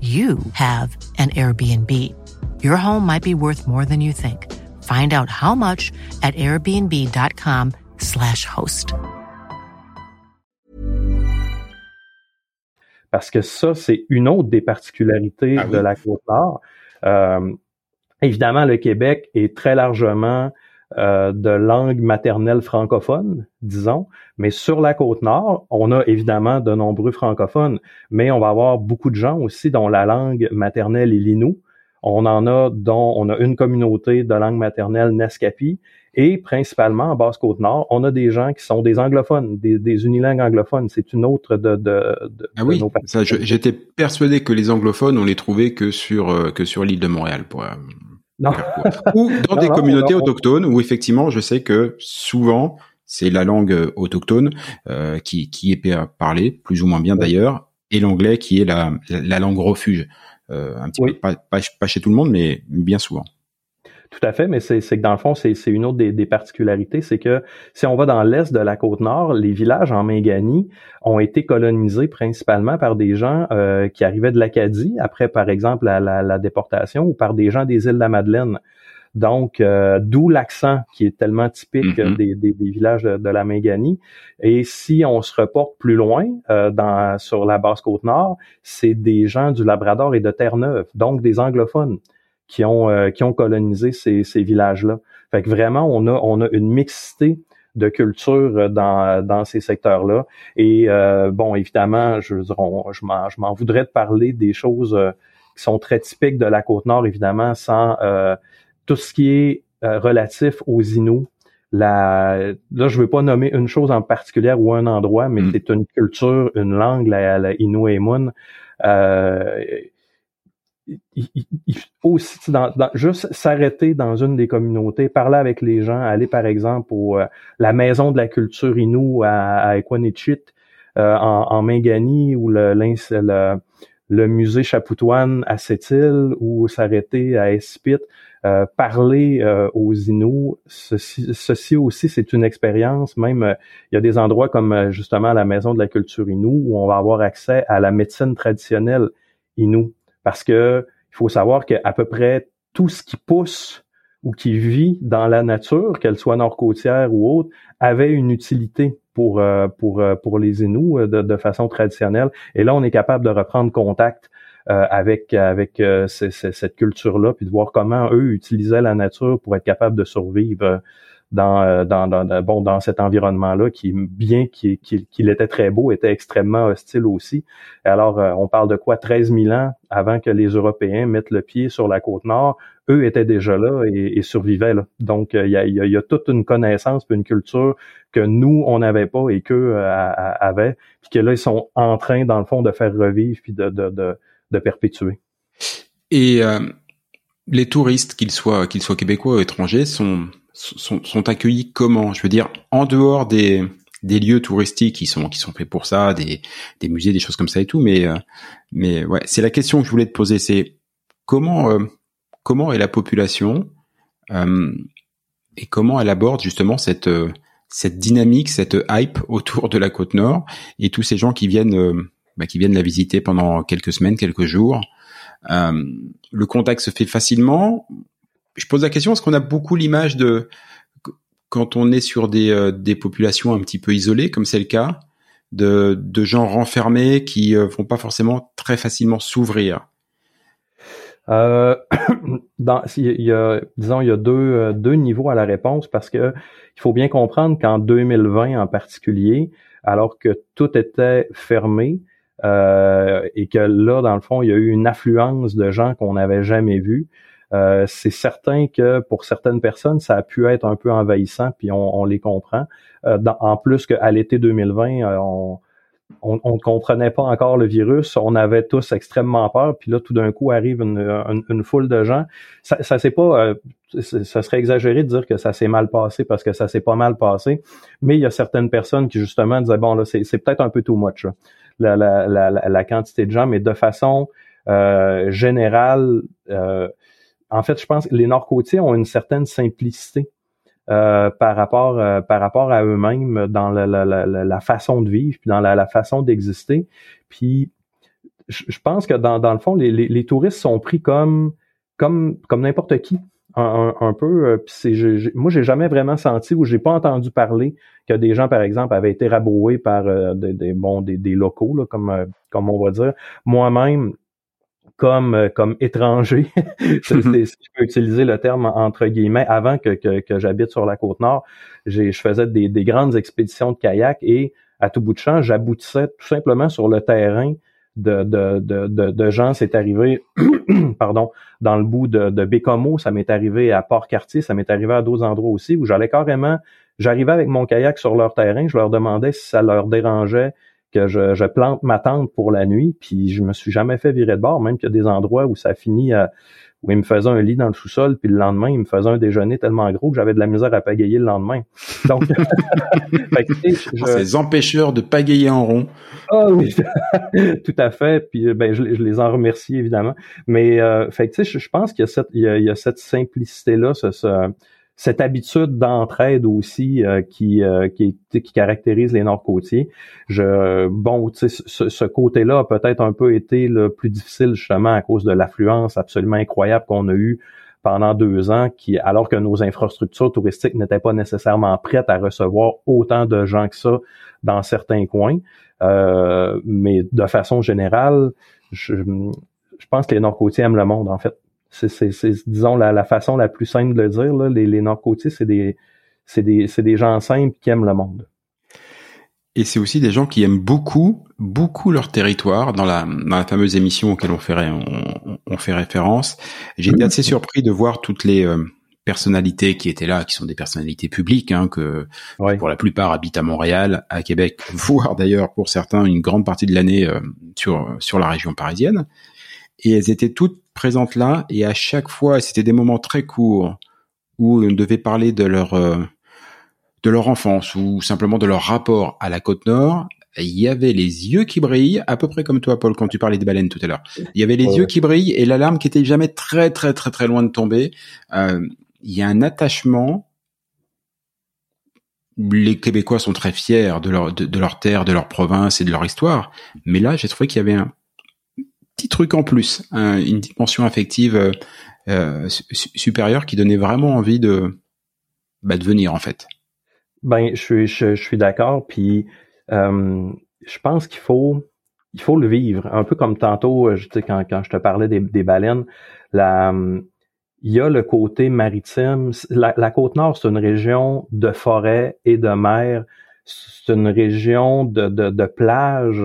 you have an Airbnb. Your home might be worth more than you think. Find out how much at airbnb.com/slash host. Parce que ça, c'est une autre des particularités ah oui. de la Côte-Nord. Euh, évidemment, le Québec est très largement euh, de langue maternelle francophone, disons. Mais sur la côte nord, on a évidemment de nombreux francophones, mais on va avoir beaucoup de gens aussi dont la langue maternelle est l'inou. On en a dont on a une communauté de langue maternelle Nescapi et principalement en Basse-Côte-Nord, on a des gens qui sont des anglophones, des, des unilingues anglophones. C'est une autre de, de, de ah oui, j'étais persuadé que les anglophones on les trouvait que sur euh, que sur l'île de Montréal. Pour, euh, non. Ou dans des communautés autochtones où effectivement, je sais que souvent, c'est la langue euh, autochtone euh, qui, qui est parlée, plus ou moins bien d'ailleurs, et l'anglais qui est la, la langue refuge. Euh, un petit peu, pas, pas, chez tout le monde, mais bien souvent. Tout à fait, mais c'est que dans le fond, c'est une autre des, des particularités, c'est que si on va dans l'est de la côte nord, les villages en Mingani ont été colonisés principalement par des gens euh, qui arrivaient de l'Acadie, après par exemple la, la, la, déportation, ou par des gens des îles de la Madeleine. Donc, euh, d'où l'accent qui est tellement typique mm-hmm. des, des, des, villages de, la Mingani. Et si on se reporte plus loin, euh, dans, sur la basse côte nord, c'est des gens du Labrador et de Terre-Neuve, donc des anglophones qui ont euh, qui ont colonisé ces, ces villages-là. Fait que vraiment, on a on a une mixité de culture dans, dans ces secteurs-là. Et euh, bon, évidemment, je, je m'en, je m'en voudrais de parler des choses euh, qui sont très typiques de la côte nord, évidemment, sans tout ce qui est relatif aux Inuits. La, là, je veux pas nommer une chose en particulier ou un endroit, mais mm. c'est une culture, une langue, la, la Inuit Euh, il, faut aussi dans, juste s'arrêter dans une des communautés, parler avec les gens, aller par exemple au euh, la maison de la culture Innu à, à euh, en, en Mingani ou le, le, le musée Chapoutoine à Sept-Îles ou s'arrêter à Espit, euh, parler aux Inuits. Ceci, ceci aussi, c'est une expérience. Même, il y a des endroits comme justement la maison de la culture Innu où on va avoir accès à la médecine traditionnelle Innu parce que il faut savoir qu'à peu près tout ce qui pousse ou qui vit dans la nature, qu'elle soit nord-côtière ou autre, avait une utilité pour pour pour les Inuits de, de, façon traditionnelle. Et là, on est capable de reprendre contact avec avec cette culture-là, puis de voir comment eux utilisaient la nature pour être capables de survivre euh, dans, dans, bon dans cet environnement-là qui bien qu'il était très beau était extrêmement hostile aussi. Alors euh, on parle de quoi? 13 000 ans avant que les Européens mettent le pied sur la côte nord, eux étaient déjà là et, survivaient là. Donc il y a, y, a, toute une connaissance, une culture que nous on n'avait pas et qu'eux euh, avaient, puis que là ils sont en train dans le fond de faire revivre puis de de, de, de perpétuer. Et les touristes, qu'ils soient qu'ils soient québécois ou étrangers, sont sont, sont accueillis comment? Je veux dire, en dehors des, des lieux touristiques qui sont qui sont faits pour ça, des, des musées, des choses comme ça et tout. Mais euh, mais ouais, c'est la question que je voulais te poser, c'est comment euh, comment est la population euh, et comment elle aborde justement cette cette dynamique, cette hype autour de la côte nord et tous ces gens qui viennent bah, qui viennent la visiter pendant quelques semaines, quelques jours. le contact se fait facilement? Je pose la question parce qu'on a beaucoup l'image de quand on est sur des, euh, des populations un petit peu isolées, comme c'est le cas, de, de gens renfermés qui euh, vont pas forcément très facilement s'ouvrir? Euh, [COUGHS] il y a, disons, il y a deux, euh, deux niveaux à la réponse parce que il faut bien comprendre qu'en 2020 en particulier, alors que tout était fermé euh, et que là, dans le fond, il y a eu une affluence de gens qu'on n'avait jamais vus. Euh, c'est certain que pour certaines personnes, ça a pu être un peu envahissant, puis on, les comprend. Euh, en plus qu'à l'été 2020, euh, on ne comprenait pas encore le virus, on avait tous extrêmement peur, puis là tout d'un coup arrive une, foule de gens. Ça, c'est pas, ça serait exagéré de dire que ça s'est mal passé parce que ça s'est pas mal passé, mais il y a certaines personnes qui justement disaient bon là c'est, peut-être un peu too much la, quantité de gens, mais de façon générale, en fait, je pense que les Nord-Côtiers ont une certaine simplicité euh, par rapport euh, par rapport à eux-mêmes dans la, la, la, la, façon de vivre, puis dans la, façon d'exister. Puis je, pense que dans, dans le fond, les, les, touristes sont pris comme comme comme n'importe qui. Un, un, peu. Euh, c'est, je, moi, j'ai jamais vraiment senti ou j'ai pas entendu parler que des gens, par exemple, avaient été rabroués par des, bon, des, des locaux, là, comme, comme on va dire. Moi-même, comme euh, comme étranger, [LAUGHS] si je peux utiliser le terme entre guillemets, avant que, que, que j'habite sur la côte nord, je faisais des, des, grandes expéditions de kayak et à tout bout de champ, j'aboutissais tout simplement sur le terrain de, de, de, de, gens. C'est arrivé, [CLEARS THROAT] pardon, dans le bout de, de Bécomo, ça m'est arrivé à Port-Cartier, ça m'est arrivé à d'autres endroits aussi, où j'allais carrément, j'arrivais avec mon kayak sur leur terrain, je leur demandais si ça leur dérangeait que je, je, plante ma tente pour la nuit, puis je me suis jamais fait virer de bord, même qu'il y a des endroits où ça finit à, où il me faisait un lit dans le sous-sol, puis le lendemain, il me faisait un déjeuner tellement gros que j'avais de la misère à pagayer le lendemain. Donc, [LAUGHS] je... ces empêcheurs de pagayer en rond. Ah oui, [LAUGHS] tout à fait. Puis ben, je, les en remercie évidemment. Mais euh, fait que, je, je pense qu'il y a cette, il y a, cette simplicité-là, ce, ce cette habitude d'entraide aussi euh, qui, euh, qui, caractérise les Nord-Côtiers. Je, bon, ce, ce côté-là a peut-être un peu été le plus difficile justement à cause de l'affluence absolument incroyable qu'on a eue pendant deux ans, qui, alors que nos infrastructures touristiques n'étaient pas nécessairement prêtes à recevoir autant de gens que ça dans certains coins. Euh, mais de façon générale, je, je pense que les Nord-Côtiers aiment le monde, en fait. C'est, disons, la, façon la plus simple de le dire. Là, les, les Nord-Côtiers, c'est des, c'est des, c'est des gens simples qui aiment le monde. Et c'est aussi des gens qui aiment beaucoup, beaucoup leur territoire. Dans la, dans la fameuse émission auquel on fait, on, on fait référence, j'ai été assez surpris de voir toutes les euh, personnalités qui étaient là, qui sont des personnalités publiques, hein, que pour la plupart habitent à Montréal, à Québec, [LAUGHS] voire d'ailleurs pour certains une grande partie de l'année euh, sur sur la région parisienne. Et elles étaient toutes présentes là et à chaque fois, c'était des moments très courts où on devait parler de leur euh, de leur enfance ou simplement de leur rapport à la côte nord. Il y avait les yeux qui brillent, à peu près comme toi, Paul, quand tu parlais des baleines tout à l'heure. Il y avait les yeux qui brillent et l'alarme qui était jamais très très très très loin de tomber. Euh, il y a un attachement. Les Québécois sont très fiers de leur de, de leur terre, de leur province et de leur histoire. Mais là, j'ai trouvé qu'il y avait un, petit truc en plus, une dimension affective euh, supérieure qui donnait vraiment envie de, bah, venir en fait. Ben, je suis, je, suis d'accord. Puis, je pense qu'il faut, il faut le vivre. Un peu comme tantôt, je, quand, quand je te parlais des, des baleines, la, il y a le côté maritime. La, la côte nord, c'est une région de forêt et de mer. C'est une région de, de, de plage.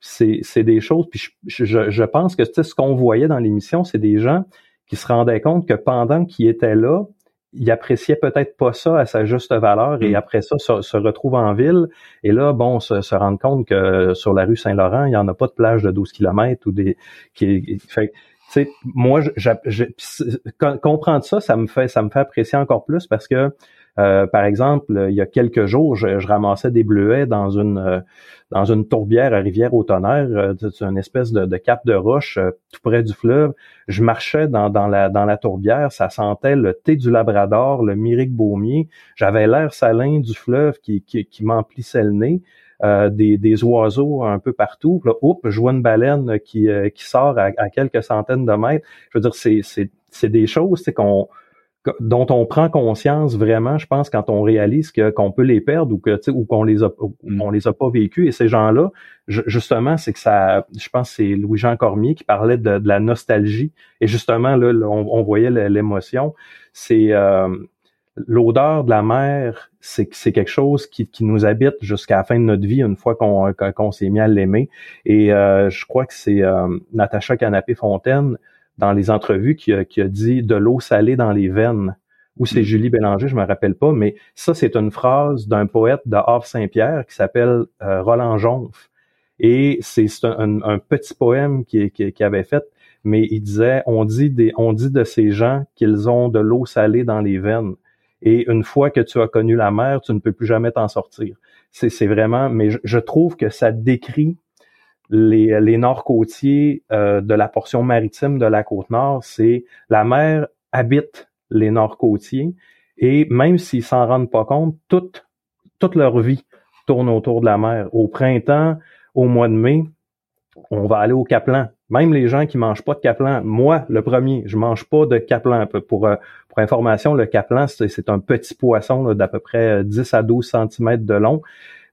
C'est, c'est des choses. Puis je, je, je pense que ce qu'on voyait dans l'émission, c'est des gens qui se rendaient compte que pendant qu'ils étaient là, ils appréciaient peut-être pas ça à sa juste valeur et mm. après ça se, se retrouvent en ville et là bon se, se rendre compte que sur la rue Saint-Laurent il y en a pas de plage de 12 km ou des qui fait sais, moi, je, je, comprendre ça, ça me fait, ça me fait apprécier encore plus parce que, euh, par exemple, il y a quelques jours, je, ramassais des bleuets dans une euh, dans une tourbière à rivière au tonnerre, euh, c'est une espèce de, cap de roche tout près du fleuve. Je marchais dans, dans la dans la tourbière, ça sentait le thé du Labrador, le myrique baumier. J'avais l'air salin du fleuve qui, qui, m'emplissait le nez. Des, des, oiseaux un peu partout. Là, oups, je vois une baleine qui, qui sort à, quelques centaines de mètres. Je veux dire, c'est, c'est, c'est des choses qu'on dont on prend conscience vraiment, je pense, quand on réalise que qu'on peut les perdre ou que ou qu'on les a mm. on les a pas vécus. Et ces gens-là, justement, c'est que ça, je pense, c'est Louis-Jean Cormier qui parlait de, la nostalgie. Et justement, là, on, voyait l'émotion. C'est euh, l'odeur de la mer, c'est quelque chose qui, nous habite jusqu'à la fin de notre vie une fois qu'on s'est mis à l'aimer. Et euh, je crois que c'est euh, Natacha Canapé-Fontaine dans les entrevues qui a, dit de l'eau salée dans les veines. Ou c'est mm. Julie Bélanger, je me rappelle pas, mais ça c'est une phrase d'un poète de Havre-Saint-Pierre qui s'appelle euh, Roland Jonf. Et c'est un, petit poème qui, qui, avait fait, mais il disait on dit des, on dit de ces gens qu'ils ont de l'eau salée dans les veines. Et une fois que tu as connu la mer, tu ne peux plus jamais t'en sortir. C'est vraiment, mais je, trouve que ça décrit les, nord-côtiers euh, de la portion maritime de la côte nord. C'est la mer habite les nord-côtiers et même s'ils s'en rendent pas compte, toute, toute leur vie tourne autour de la mer. Au printemps, au mois de mai, on va aller au Caplan. Même les gens qui mangent pas de caplan, moi, le premier, je mange pas de caplan. Pour, pour information, le caplan, c'est un petit poisson d'à peu près 10 à 12 cm de long.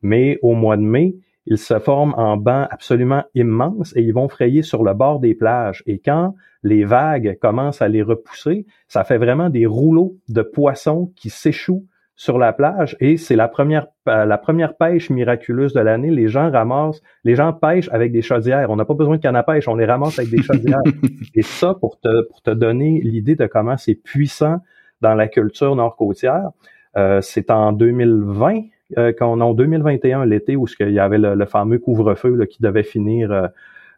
Mais au mois de mai, ils se forment en bancs absolument immenses et ils vont frayer sur le bord des plages. Et quand les vagues commencent à les repousser, ça fait vraiment des rouleaux de poissons qui s'échouent sur la plage et c'est la première euh, la première pêche miraculeuse de l'année. Les gens ramassent, les gens pêchent avec des chaudières. On n'a pas besoin de canne à pêche, on les ramasse avec des chaudières. [LAUGHS] et ça, pour te pour te donner l'idée de comment c'est puissant dans la culture nord-côtière, euh, c'est en 2020 euh, quand en 2021 l'été où il y avait le, fameux couvre-feu qui devait finir euh,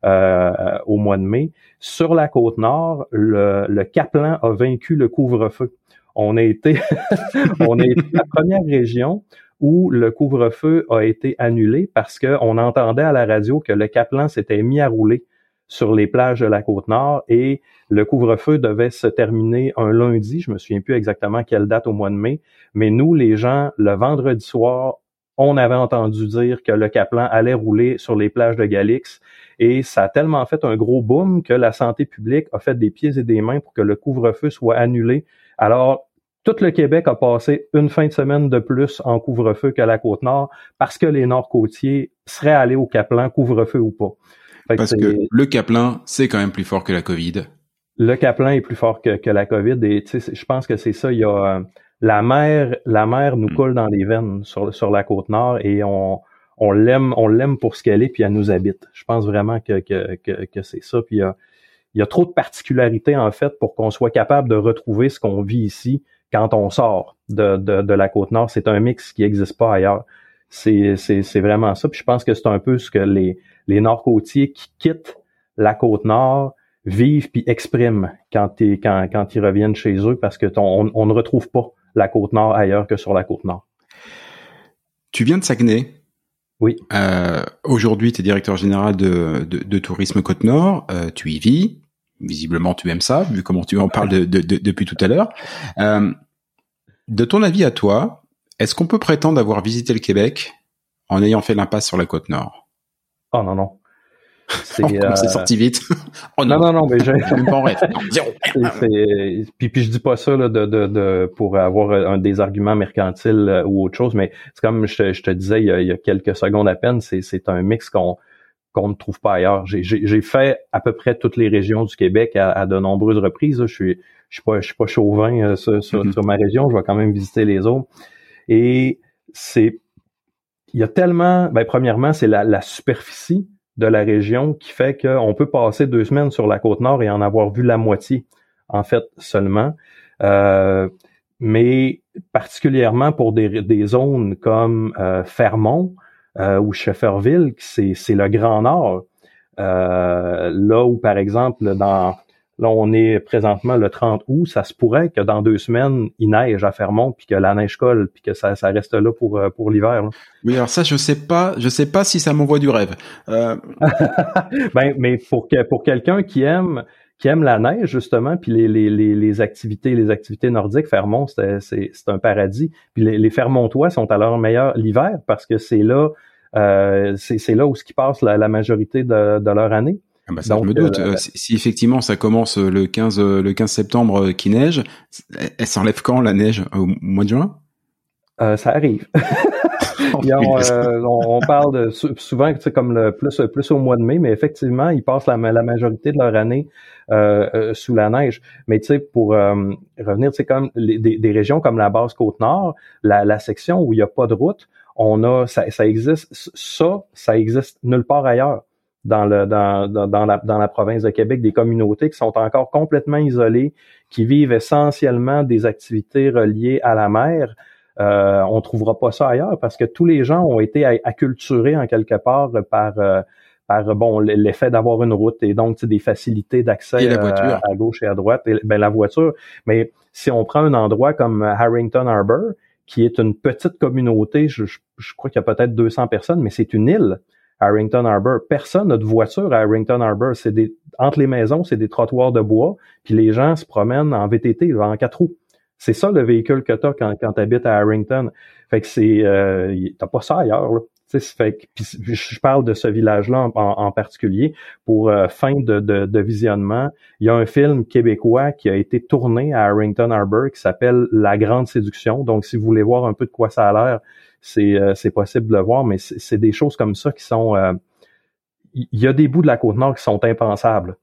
euh, au mois de mai. Sur la côte nord, le, le Kaplan a vaincu le couvre-feu on a été, [LAUGHS] on a été la première région où le couvre-feu a été annulé parce qu'on entendait à la radio que le Caplan s'était mis à rouler sur les plages de la côte nord et le couvre-feu devait se terminer un lundi, je me souviens plus exactement quelle date au mois de mai, mais nous, les gens, le vendredi soir, on avait entendu dire que le Caplan allait rouler sur les plages de Galix et ça a tellement fait un gros boom que la santé publique a fait des pieds et des mains pour que le couvre-feu soit annulé. Alors, tout le Québec a passé une fin de semaine de plus en couvre-feu que la Côte-Nord parce que les Nord-Côtiers seraient allés au Caplan, couvre-feu ou pas. Parce que, le Caplan, c'est quand même plus fort que la COVID. Le Caplan est plus fort que, que la COVID et je pense que c'est ça. Il y a euh, la mer, la mer nous hmm. coule dans les veines sur, sur la Côte-Nord et on, on l'aime, on l'aime pour ce qu'elle est puis elle nous habite. Je pense vraiment que, que, que, que c'est ça. Puis il y a, il y a trop de particularités en fait pour qu'on soit capable de retrouver ce qu'on vit ici quand on sort de, de, la côte nord. C'est un mix qui n'existe pas ailleurs. C'est, c'est, vraiment ça. Puis je pense que c'est un peu ce que les, les nord-côtiers qui quittent la côte nord vivent puis expriment quand, quand, quand ils reviennent chez eux parce que on, on ne retrouve pas la côte nord ailleurs que sur la côte nord. Tu viens de Saguenay. Oui. Euh, Aujourd'hui, tu es directeur général de, de, de Tourisme Côte-Nord. Euh, tu y vis visiblement tu aimes ça, vu comment tu en parles de, de, depuis tout à l'heure. Euh, de ton avis à toi, est-ce qu'on peut prétendre avoir visité le Québec en ayant fait l'impasse sur la côte nord? Oh non, non. C'est [LAUGHS] oh, sorti vite. [LAUGHS] oh non. non, non, mais j'ai même pas en rêve. [LAUGHS] puis, puis je dis pas ça là, de, de, de, pour avoir un des arguments mercantiles ou autre chose, mais c'est comme je, je, te disais il y, a, il y, a, quelques secondes à peine, c'est un mix qu'on qu'on ne trouve pas ailleurs. J'ai fait à peu près toutes les régions du Québec à, de nombreuses reprises. Je suis je suis pas je suis pas chauvin euh, mm-hmm. sur, ma région. Je vais quand même visiter les autres. Et c'est il y a tellement. Ben premièrement, c'est la, superficie de la région qui fait qu'on peut passer deux semaines sur la côte nord et en avoir vu la moitié en fait seulement. Euh, mais particulièrement pour des, des zones comme euh, Fermont, euh, ou Shefferville, c'est, c'est le Grand Nord. Euh, là où, par exemple, dans là, on est présentement le 30 août, ça se pourrait que dans deux semaines, il neige à Fermont, puis que la neige colle, puis que ça, ça reste là pour, euh, pour l'hiver. Oui, alors ça, je sais pas, je sais pas si ça m'envoie du rêve. Euh... [LAUGHS] ben, mais pour que, pour quelqu'un qui aime qui aime la neige justement, puis les, les, les, les activités, les activités nordiques, Fermont, c'est, c'est, c'est un paradis. Puis les, les Fermontois sont à leur meilleur l'hiver parce que c'est là, euh, c'est, c'est là où ce qui passe la, la majorité de, de leur année. Ah bah ça, je me doute. Euh, si, effectivement ça commence le 15 le 15 septembre euh, qui neige, elle s'enlève quand la neige au mois de juin? Euh, Ça arrive. [LAUGHS] [LAUGHS] Euh, on, parle de, souvent comme le plus plus au mois de mai, mais effectivement, ils passent la, la majorité de leur année euh, euh sous la neige. Mais tu sais, pour euh, revenir, tu sais, comme les, des, régions comme la basse côte nord, la, la section où il n'y a pas de route, on a, ça, ça existe, ça, ça existe nulle part ailleurs dans, le, dans, dans, la, dans la province de Québec, des communautés qui sont encore complètement isolées, qui vivent essentiellement des activités reliées à la mer, euh, on trouvera pas ça ailleurs parce que tous les gens ont été acculturés en quelque part par euh, par bon l'effet d'avoir une route et donc des facilités d'accès euh, à gauche et à droite et ben la voiture. Mais si on prend un endroit comme Harrington Harbor qui est une petite communauté je, je crois qu'il y a peut-être 200 personnes mais c'est une île Harrington Harbor personne n'a de voiture à Harrington Harbor c'est des entre les maisons c'est des trottoirs de bois puis les gens se promènent en VTT en quatre roues c'est ça le véhicule que tu as quand, quand tu habites à Harrington. Fait que c'est euh, t'as pas ça ailleurs. Là. Fait que, je parle de ce village-là en, particulier. Pour euh, fin de, de, visionnement, il y a un film québécois qui a été tourné à Harrington Harbor qui s'appelle La Grande Séduction. Donc, si vous voulez voir un peu de quoi ça a l'air, c'est euh, possible de le voir, mais c'est des choses comme ça qui sont... Euh, il y a des bouts de la Côte-Nord qui sont impensables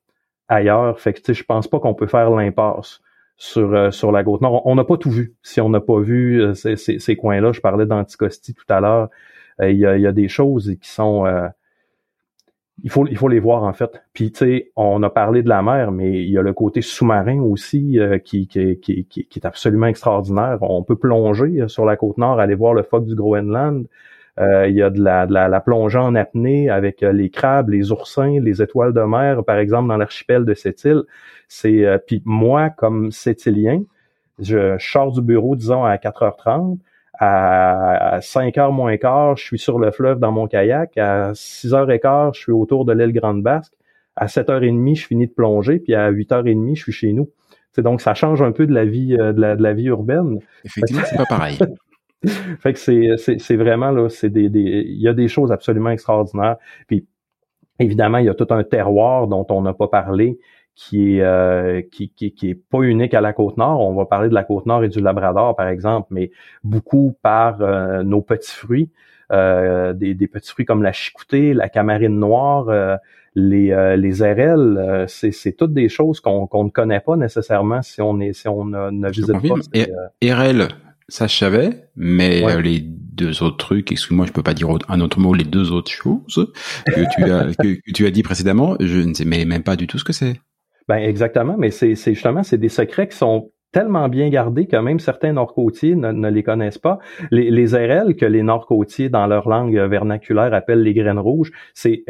ailleurs. Fait que, je pense pas qu'on peut faire l'impasse sur, euh, sur la côte nord. On n'a pas tout vu. Si on n'a pas vu ces, coins-là, je parlais d'Anticosti tout à l'heure, il y, a, des choses qui sont... il, faut, il faut les voir en fait. Puis tu sais, on a parlé de la mer, mais il y a le côté sous-marin aussi qui, qui, qui, qui, est absolument extraordinaire. On peut plonger sur la côte nord, aller voir le phoque du Groenland. il y a de la, de la, plongée en apnée avec les crabes, les oursins, les étoiles de mer, par exemple dans l'archipel de cette île. C'est euh, puis moi comme sétilien, je, sors du bureau disons à 4h30 à 5h moins quart, je suis sur le fleuve dans mon kayak. À 6h15, je suis autour de l'île Grande-Basque. À 7h30, je finis de plonger. Puis à 8h30, je suis chez nous. C'est donc, ça change un peu de la vie, euh, de la, de la vie urbaine. Effectivement, c'est pas pareil. [LAUGHS] fait que c'est, c'est, c'est vraiment, là, c'est des, des, il y a des choses absolument extraordinaires. Puis, évidemment, il y a tout un terroir dont on n'a pas parlé, qui est, euh, qui, qui, qui, est pas unique à la côte nord. On va parler de la côte nord et du Labrador, par exemple, mais beaucoup par euh, nos petits fruits, euh, des, des, petits fruits comme la chicoutée, la camarine noire, euh, les, les RL, c'est, c'est toutes des choses qu'on, qu'on ne connaît pas nécessairement si on est si on ne, visite pas. Et, RL, ça je savais, mais les deux autres trucs, excuse-moi, je peux pas dire un autre mot, les deux autres choses que tu as [LAUGHS] que, tu as dit précédemment, je ne sais même pas du tout ce que c'est. Ben exactement, mais c'est justement c'est des secrets qui sont tellement bien gardés que même certains nord-côtiers ne, les connaissent pas. Les, les RL que les nord-côtiers dans leur langue vernaculaire appellent les graines rouges, c'est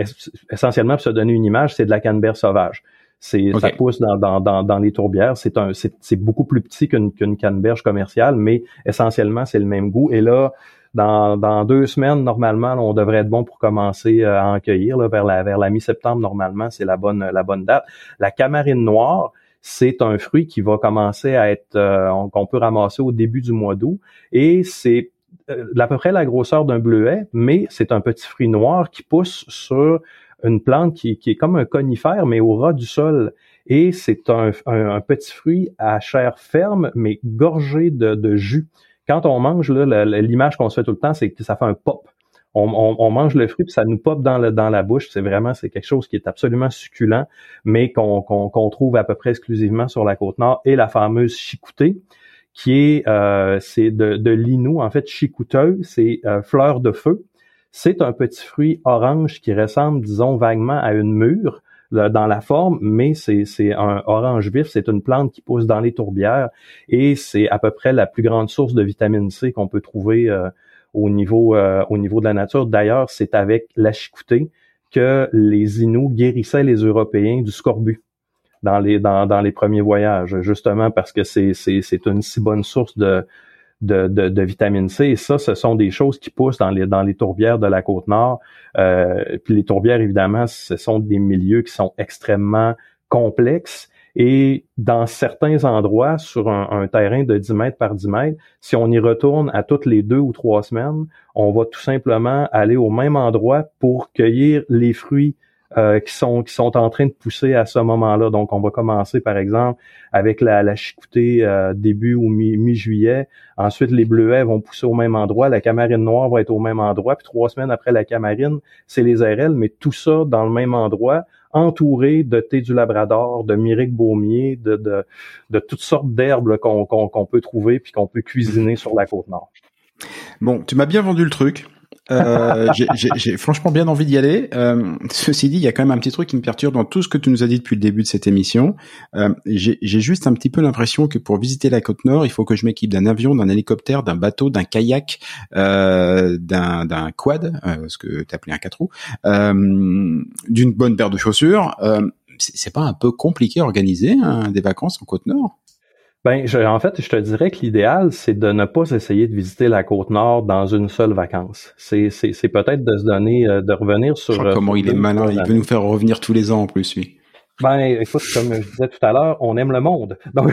essentiellement pour se donner une image, c'est de la canneberge sauvage. C'est ça pousse dans, dans, dans, dans les tourbières. C'est un c'est beaucoup plus petit qu'une qu'une canneberge commerciale, mais essentiellement c'est le même goût. Et là, dans, deux semaines, normalement, on devrait être bon pour commencer euh, à en cueillir. vers la, mi-septembre, normalement, c'est la bonne, date. La camarine noire, c'est un fruit qui va commencer à être, euh, qu'on peut ramasser au début du mois d'août. Et c'est euh, à peu près la grosseur d'un bleuet, mais c'est un petit fruit noir qui pousse sur une plante qui, est comme un conifère, mais au ras du sol. Et c'est un, petit fruit à chair ferme, mais gorgé de jus. Quand on mange, l'image qu'on se fait tout le temps, c'est que ça fait un pop. On, mange le fruit puis ça nous pop dans, la bouche. C'est vraiment c'est quelque chose qui est absolument succulent, mais qu'on qu'on trouve à peu près exclusivement sur la côte nord et la fameuse chicoutée qui est euh, c'est de, de l'inou en fait chicouteux, c'est euh, fleur de feu. C'est un petit fruit orange qui ressemble, disons, vaguement à une mûre dans la forme, mais c'est un orange vif. C'est une plante qui pousse dans les tourbières et c'est à peu près la plus grande source de vitamine C qu'on peut trouver euh, au niveau euh, au niveau de la nature. D'ailleurs, c'est avec la chicoutée que les Inuits guérissaient les Européens du scorbut dans les dans, dans les premiers voyages, justement parce que c'est c'est une si bonne source de de, de, vitamine C. Et ça, ce sont des choses qui poussent dans les, dans les tourbières de la côte nord. Euh, puis les tourbières, évidemment, ce sont des milieux qui sont extrêmement complexes. Et dans certains endroits, sur un, un, terrain de 10 mètres par 10 mètres, si on y retourne à toutes les deux ou trois semaines, on va tout simplement aller au même endroit pour cueillir les fruits euh, qui sont qui sont en train de pousser à ce moment-là. Donc, on va commencer, par exemple, avec la, la chicoutée euh, début ou mi-juillet. Ensuite, les bleuets vont pousser au même endroit. La camarine noire va être au même endroit. Puis trois semaines après la camarine, c'est les RL, mais tout ça dans le même endroit, entouré de thé du Labrador, de myrique baumier, de, de, toutes sortes d'herbes qu'on qu'on peut trouver puis qu'on peut cuisiner sur la côte nord. Bon, tu m'as bien vendu le truc. Euh, j'ai franchement bien envie d'y aller. Euh, ceci dit, il y a quand même un petit truc qui me perturbe dans tout ce que tu nous as dit depuis le début de cette émission. Euh, j'ai juste un petit peu l'impression que pour visiter la côte nord, il faut que je m'équipe d'un avion, d'un hélicoptère, d'un bateau, d'un kayak, euh, d'un quad, euh, ce que tu appelais un quatre roues, euh, d'une bonne paire de chaussures. c'est pas un peu compliqué à organiser hein, des vacances en côte nord? Ben, en fait, je te dirais que l'idéal, c'est de ne pas essayer de visiter la côte nord dans une seule vacance. C'est, c'est, peut-être de se donner, euh, de revenir sur. Comment il est malin, il veut nous faire revenir tous les ans en plus, lui. Ben, écoute, comme je disais tout à l'heure, on aime le monde. Donc, [LAUGHS] [LAUGHS]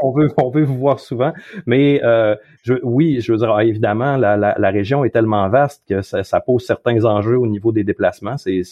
on, veut, on veut vous voir souvent. Mais euh, je, oui, je veux dire, ah, évidemment, la, la, la, région est tellement vaste que ça, ça pose certains enjeux au niveau des déplacements. C'est,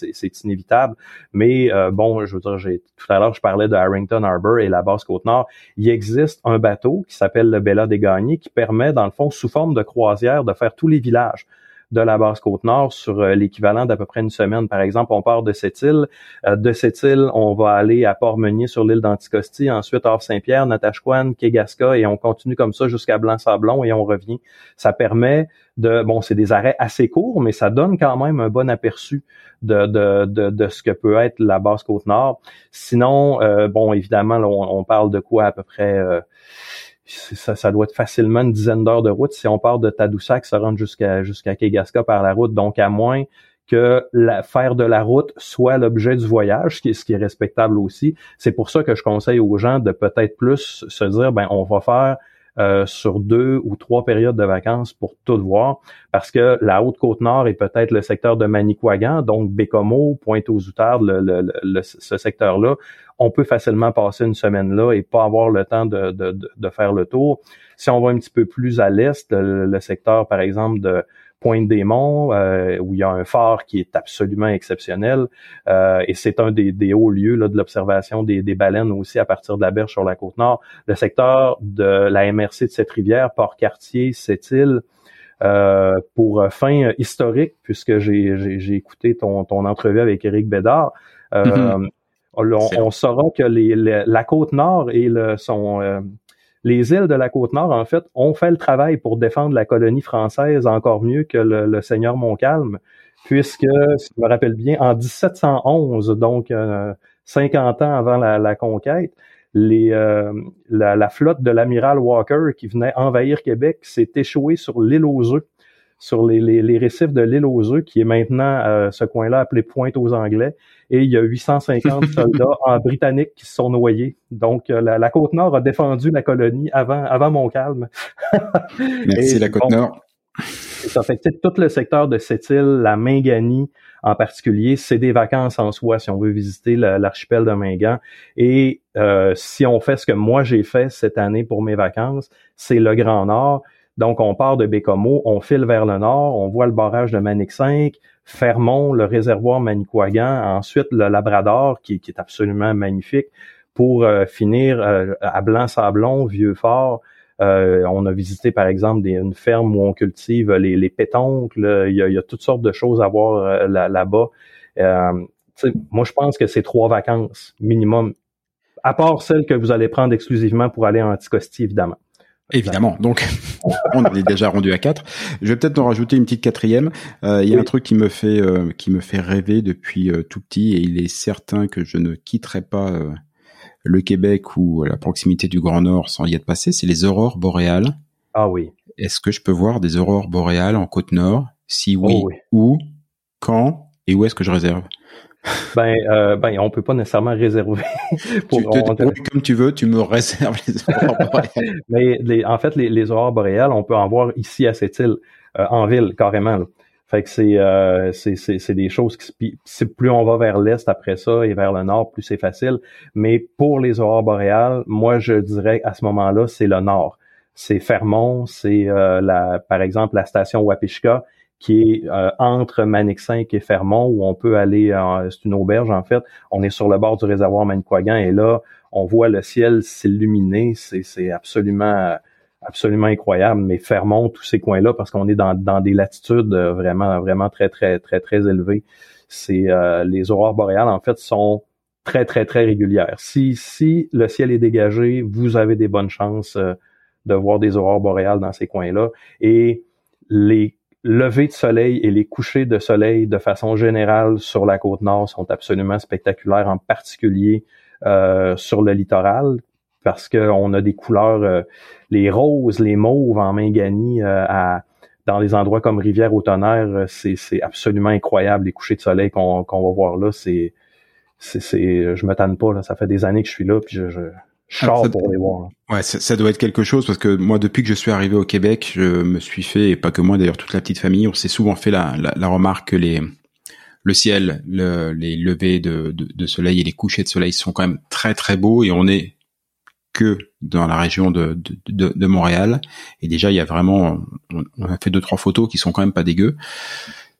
inévitable. Mais euh, bon, je veux dire, j'ai, tout à l'heure, je parlais de Harrington Harbour et la basse côte nord. Il existe un bateau qui s'appelle le Bella des Gagnés qui permet, dans le fond, sous forme de croisière, de faire tous les villages de la basse côte nord sur euh, l'équivalent d'à peu près une semaine. Par exemple, on part de cette île. Euh, de cette île, on va aller à Port-Meunier sur l'île d'Anticosti, ensuite à Saint-Pierre, Natashquan, Kegaska, et on continue comme ça jusqu'à Blanc-Sablon et on revient. Ça permet de, bon, c'est des arrêts assez courts, mais ça donne quand même un bon aperçu de, de, de, de ce que peut être la basse côte nord. Sinon, euh, bon, évidemment, on, parle de quoi à peu près ça, doit être facilement une dizaine d'heures de route si on part de Tadoussac, ça rentre jusqu'à jusqu'à Kegaska par la route. Donc, à moins que la, faire de la route soit l'objet du voyage, ce qui, est, ce qui est respectable aussi. C'est pour ça que je conseille aux gens de peut-être plus se dire, ben, on va faire euh, sur deux ou trois périodes de vacances pour tout voir, parce que la Haute-Côte-Nord est peut-être le secteur de Manicouagan, donc Bécomo, Pointe-aux-Outardes, le, ce secteur-là, on peut facilement passer une semaine là et pas avoir le temps de, de, de faire le tour. Si on va un petit peu plus à l'est, le, secteur, par exemple, de Pointe-des-Monts, euh, où il y a un phare qui est absolument exceptionnel. Euh, et c'est un des, des, hauts lieux là, de l'observation des, des, baleines aussi à partir de la berge sur la côte nord. Le secteur de la MRC de cette rivière, Port-Cartier, cette île, euh, pour fin historique, puisque j'ai écouté ton, ton entrevue avec Éric Bédard, mm-hmm. on, saura que les, la côte nord et le, son, les îles de la côte nord, en fait, ont fait le travail pour défendre la colonie française encore mieux que le, seigneur Montcalm, puisque, si je me rappelle bien, en 1711, donc 50 euh, ans avant la, conquête, euh, la, flotte de l'amiral Walker qui venait envahir Québec s'est échouée sur l'île aux œufs sur les, les, récifs de l'île aux œufs, qui est maintenant euh, ce coin-là appelé Pointe aux Anglais. Et il y a 850 [LAUGHS] soldats en britannique qui se sont noyés. Donc, euh, la, côte nord a défendu la colonie avant, avant Montcalm. [LAUGHS] Merci, la côte nord. Ça fait tout le secteur de cette île, la Mingani en particulier, c'est des vacances en soi si on veut visiter l'archipel de Mingan. Et euh, si on fait ce que moi j'ai fait cette année pour mes vacances, c'est le Grand Nord Donc, on part de Bécomo, on file vers le nord, on voit le barrage de Manic 5, Fermont, le réservoir Manicouagan, ensuite le Labrador, qui, est absolument magnifique, pour euh, finir euh, à Blanc-Sablon, Vieux-Fort. Euh, on a visité, par exemple, une ferme où on cultive les, les pétoncles. Il y, a, toutes sortes de choses à voir là-bas. moi, je pense que c'est trois vacances minimum, à part celles que vous allez prendre exclusivement pour aller en Anticosti, évidemment. Évidemment. Donc, [LAUGHS] on est déjà rendu à quatre. Je vais peut-être en rajouter une petite quatrième. Euh, il y a un truc qui me fait euh, qui me fait rêver depuis euh, tout petit, et il est certain que je ne quitterai pas le Québec ou la proximité du Grand Nord sans y être passé. C'est les aurores boréales. Ah oui. Est-ce que je peux voir des aurores boréales en côte nord? Si oui, oh oui. où, quand et où est-ce que je réserve? Ben, euh, ben, on peut pas nécessairement réserver. [LAUGHS] pour, comme tu veux, tu me réserves les [LAUGHS] aurores boréales. Mais en fait, les, les, aurores boréales, on peut en voir ici à cette île, euh, en ville, carrément. Fait que c'est, euh, c'est, c'est, des choses qui plus on va vers l'est après ça et vers le nord, plus c'est facile. Mais pour les aurores boréales, moi je dirais à ce moment-là, c'est le nord. C'est Fermont, c'est euh, la, par exemple la station Wapishka qui est euh, entre Manic 5 et Fermont, où on peut aller, c'est une auberge en fait, on est sur le bord du réservoir Manicouagan et là, on voit le ciel s'illuminer, c'est absolument absolument incroyable, mais Fermont, tous ces coins-là, parce qu'on est dans, dans des latitudes euh, vraiment, vraiment très, très, très, très élevées. C'est euh, les aurores boréales, en fait, sont très, très, très régulières. Si, si le ciel est dégagé, vous avez des bonnes chances de voir des aurores boréales dans ces coins-là. Et les levées de soleil et les couchers de soleil de façon générale sur la côte nord sont absolument spectaculaires, en particulier euh, sur le littoral, parce qu'on a des couleurs, euh, les roses, les mauves en Mingani, euh, dans les endroits comme Rivière au Tonnerre, c'est, absolument incroyable les couchers de soleil qu'on, va voir là. C'est, c'est, je me tanne pas. Ça fait des années que je suis là, puis je, ah, pour les voir. Ouais, ça, doit être quelque chose parce que moi, depuis que je suis arrivé au Québec, je me suis fait, et pas que moi d'ailleurs, toute la petite famille, on s'est souvent fait la, la, remarque que les le ciel, le, les levées de, de, soleil et les couchers de soleil sont quand même très très beaux et on est que dans la région de, de, de Montréal. Et déjà, il y a vraiment, on, a fait deux trois photos qui sont quand même pas dégueu.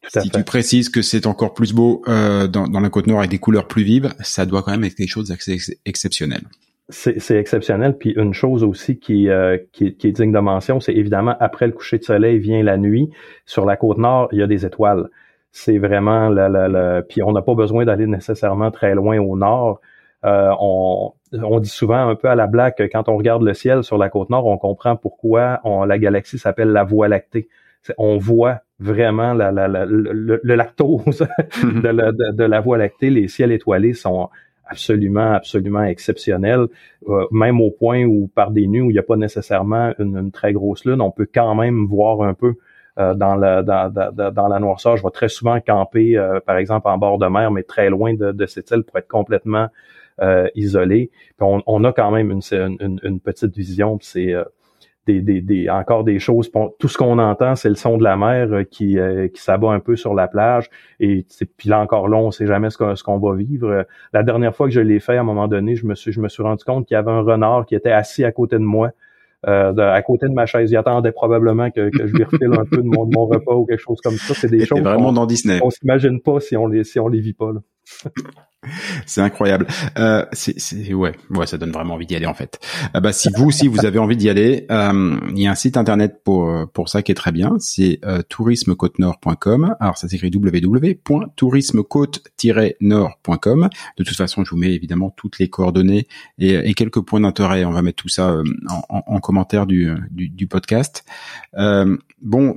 si tu précises que c'est encore plus beau euh, dans, dans la côte nord avec des couleurs plus vives, ça doit quand même être quelque chose d'assez exceptionnel c'est exceptionnel. Puis une chose aussi qui, euh, qui, est digne de mention, c'est évidemment après le coucher de soleil vient la nuit. Sur la côte nord, il y a des étoiles. C'est vraiment la, la, la, Puis on n'a pas besoin d'aller nécessairement très loin au nord. Euh, on, dit souvent un peu à la blague que quand on regarde le ciel sur la côte nord, on comprend pourquoi la galaxie s'appelle la Voie lactée. On voit vraiment le, lactose [LAUGHS] de, de, de la Voie lactée. Les ciels étoilés sont absolument, absolument exceptionnel, euh, même au point où par des nuits où il n'y a pas nécessairement une, très grosse lune, on peut quand même voir un peu euh, dans, la, dans, dans, la noirceur. Je vais très souvent camper, euh, par exemple, en bord de mer, mais très loin de, de cette île pour être complètement isolé. on, on, a quand même une, une, une petite vision. C'est des, des, encore des choses. Tout ce qu'on entend, c'est le son de la mer euh, qui, euh, qui s'abat un peu sur la plage. Et puis là encore là, on sait jamais ce qu'on, ce qu'on va vivre. La dernière fois que je l'ai fait, à un moment donné, je me suis, je me suis rendu compte qu'il y avait un renard qui était assis à côté de moi. Euh, à côté de ma chaise. Il attendait probablement que, que je lui refile un peu de mon, mon, repas ou quelque chose comme ça. C'est des choses vraiment dans Disney. On s'imagine pas si on les si on les vit pas. Là. C'est incroyable. Euh, c'est ouais, ouais, ça donne vraiment envie d'y aller en fait. Euh, bah si vous aussi vous avez envie d'y aller, euh, il y a un site internet pour pour ça qui est très bien. C'est euh, tourismecôte-nord.com. Alors ça s'écrit www.tourismecôte-nord.com. De toute façon, je vous mets évidemment toutes les coordonnées et, quelques points d'intérêt. On va mettre tout ça euh, en, en, commentaire du, du, du podcast. bon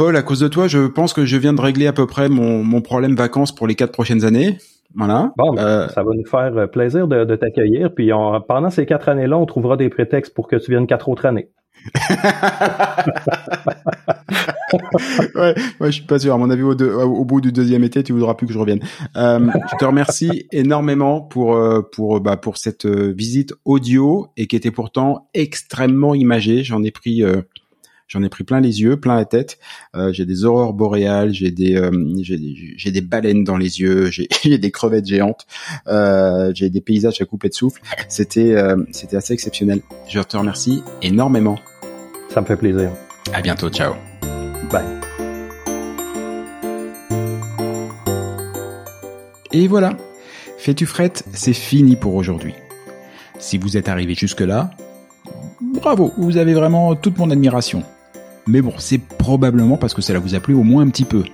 Paul, à cause de toi, je pense que je viens de régler à peu près mon, mon problème vacances pour les quatre prochaines années. Voilà. Bon, euh, ça va nous faire plaisir de, de t'accueillir. Puis pendant ces quatre années-là, on trouvera des prétextes pour que tu viennes quatre autres années. [LAUGHS] ouais, ouais, je suis pas sûr. À mon avis, au, au, bout du deuxième été, tu voudras plus que je revienne. Euh, je te remercie énormément pour euh, pour bah, pour cette visite audio et qui était pourtant extrêmement imagée. J'en ai pris J'en ai pris plein les yeux, plein la tête. Euh, j'ai des aurores boréales, j'ai des, euh, j'ai des baleines dans les yeux, [LAUGHS] j'ai des crevettes géantes, euh, j'ai des paysages à couper de souffle. C'était, c'était assez exceptionnel. Je te remercie énormément. Ça me fait plaisir. À bientôt. Ciao. Bye. Et voilà. Fais-tu frette, c'est fini pour aujourd'hui. Si vous êtes arrivé jusque-là, bravo, vous avez vraiment toute mon admiration. Mais bon, c'est probablement parce que cela vous a plu au moins un petit peu.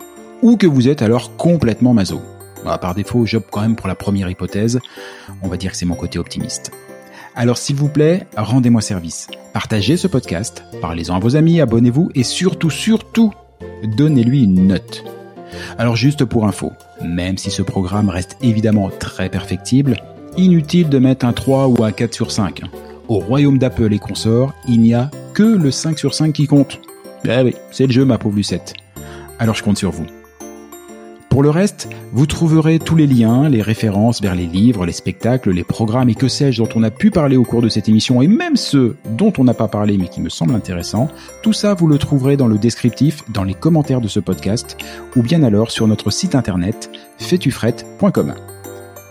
Ou que vous êtes alors complètement maso. Bah, par défaut, j'opte quand même pour la première hypothèse. On va dire que c'est mon côté optimiste. Alors s'il vous plaît, rendez-moi service. Partagez ce podcast, parlez-en à vos amis, abonnez-vous et surtout, surtout, donnez-lui une note. Alors juste pour info, même si ce programme reste évidemment très perfectible, inutile de mettre un 3 ou un 4 sur 5. Au royaume d'Apple et consorts, il n'y a que le 5 sur 5 qui compte. Eh oui, c'est le jeu ma pauvre Lucette. Alors je compte sur vous. Pour le reste, vous trouverez tous les liens, les références vers les livres, les spectacles, les programmes et que sais-je dont on a pu parler au cours de cette émission et même ceux dont on n'a pas parlé mais qui me semblent intéressants. Tout ça, vous le trouverez dans le descriptif, dans les commentaires de ce podcast ou bien alors sur notre site internet fetufrette.com.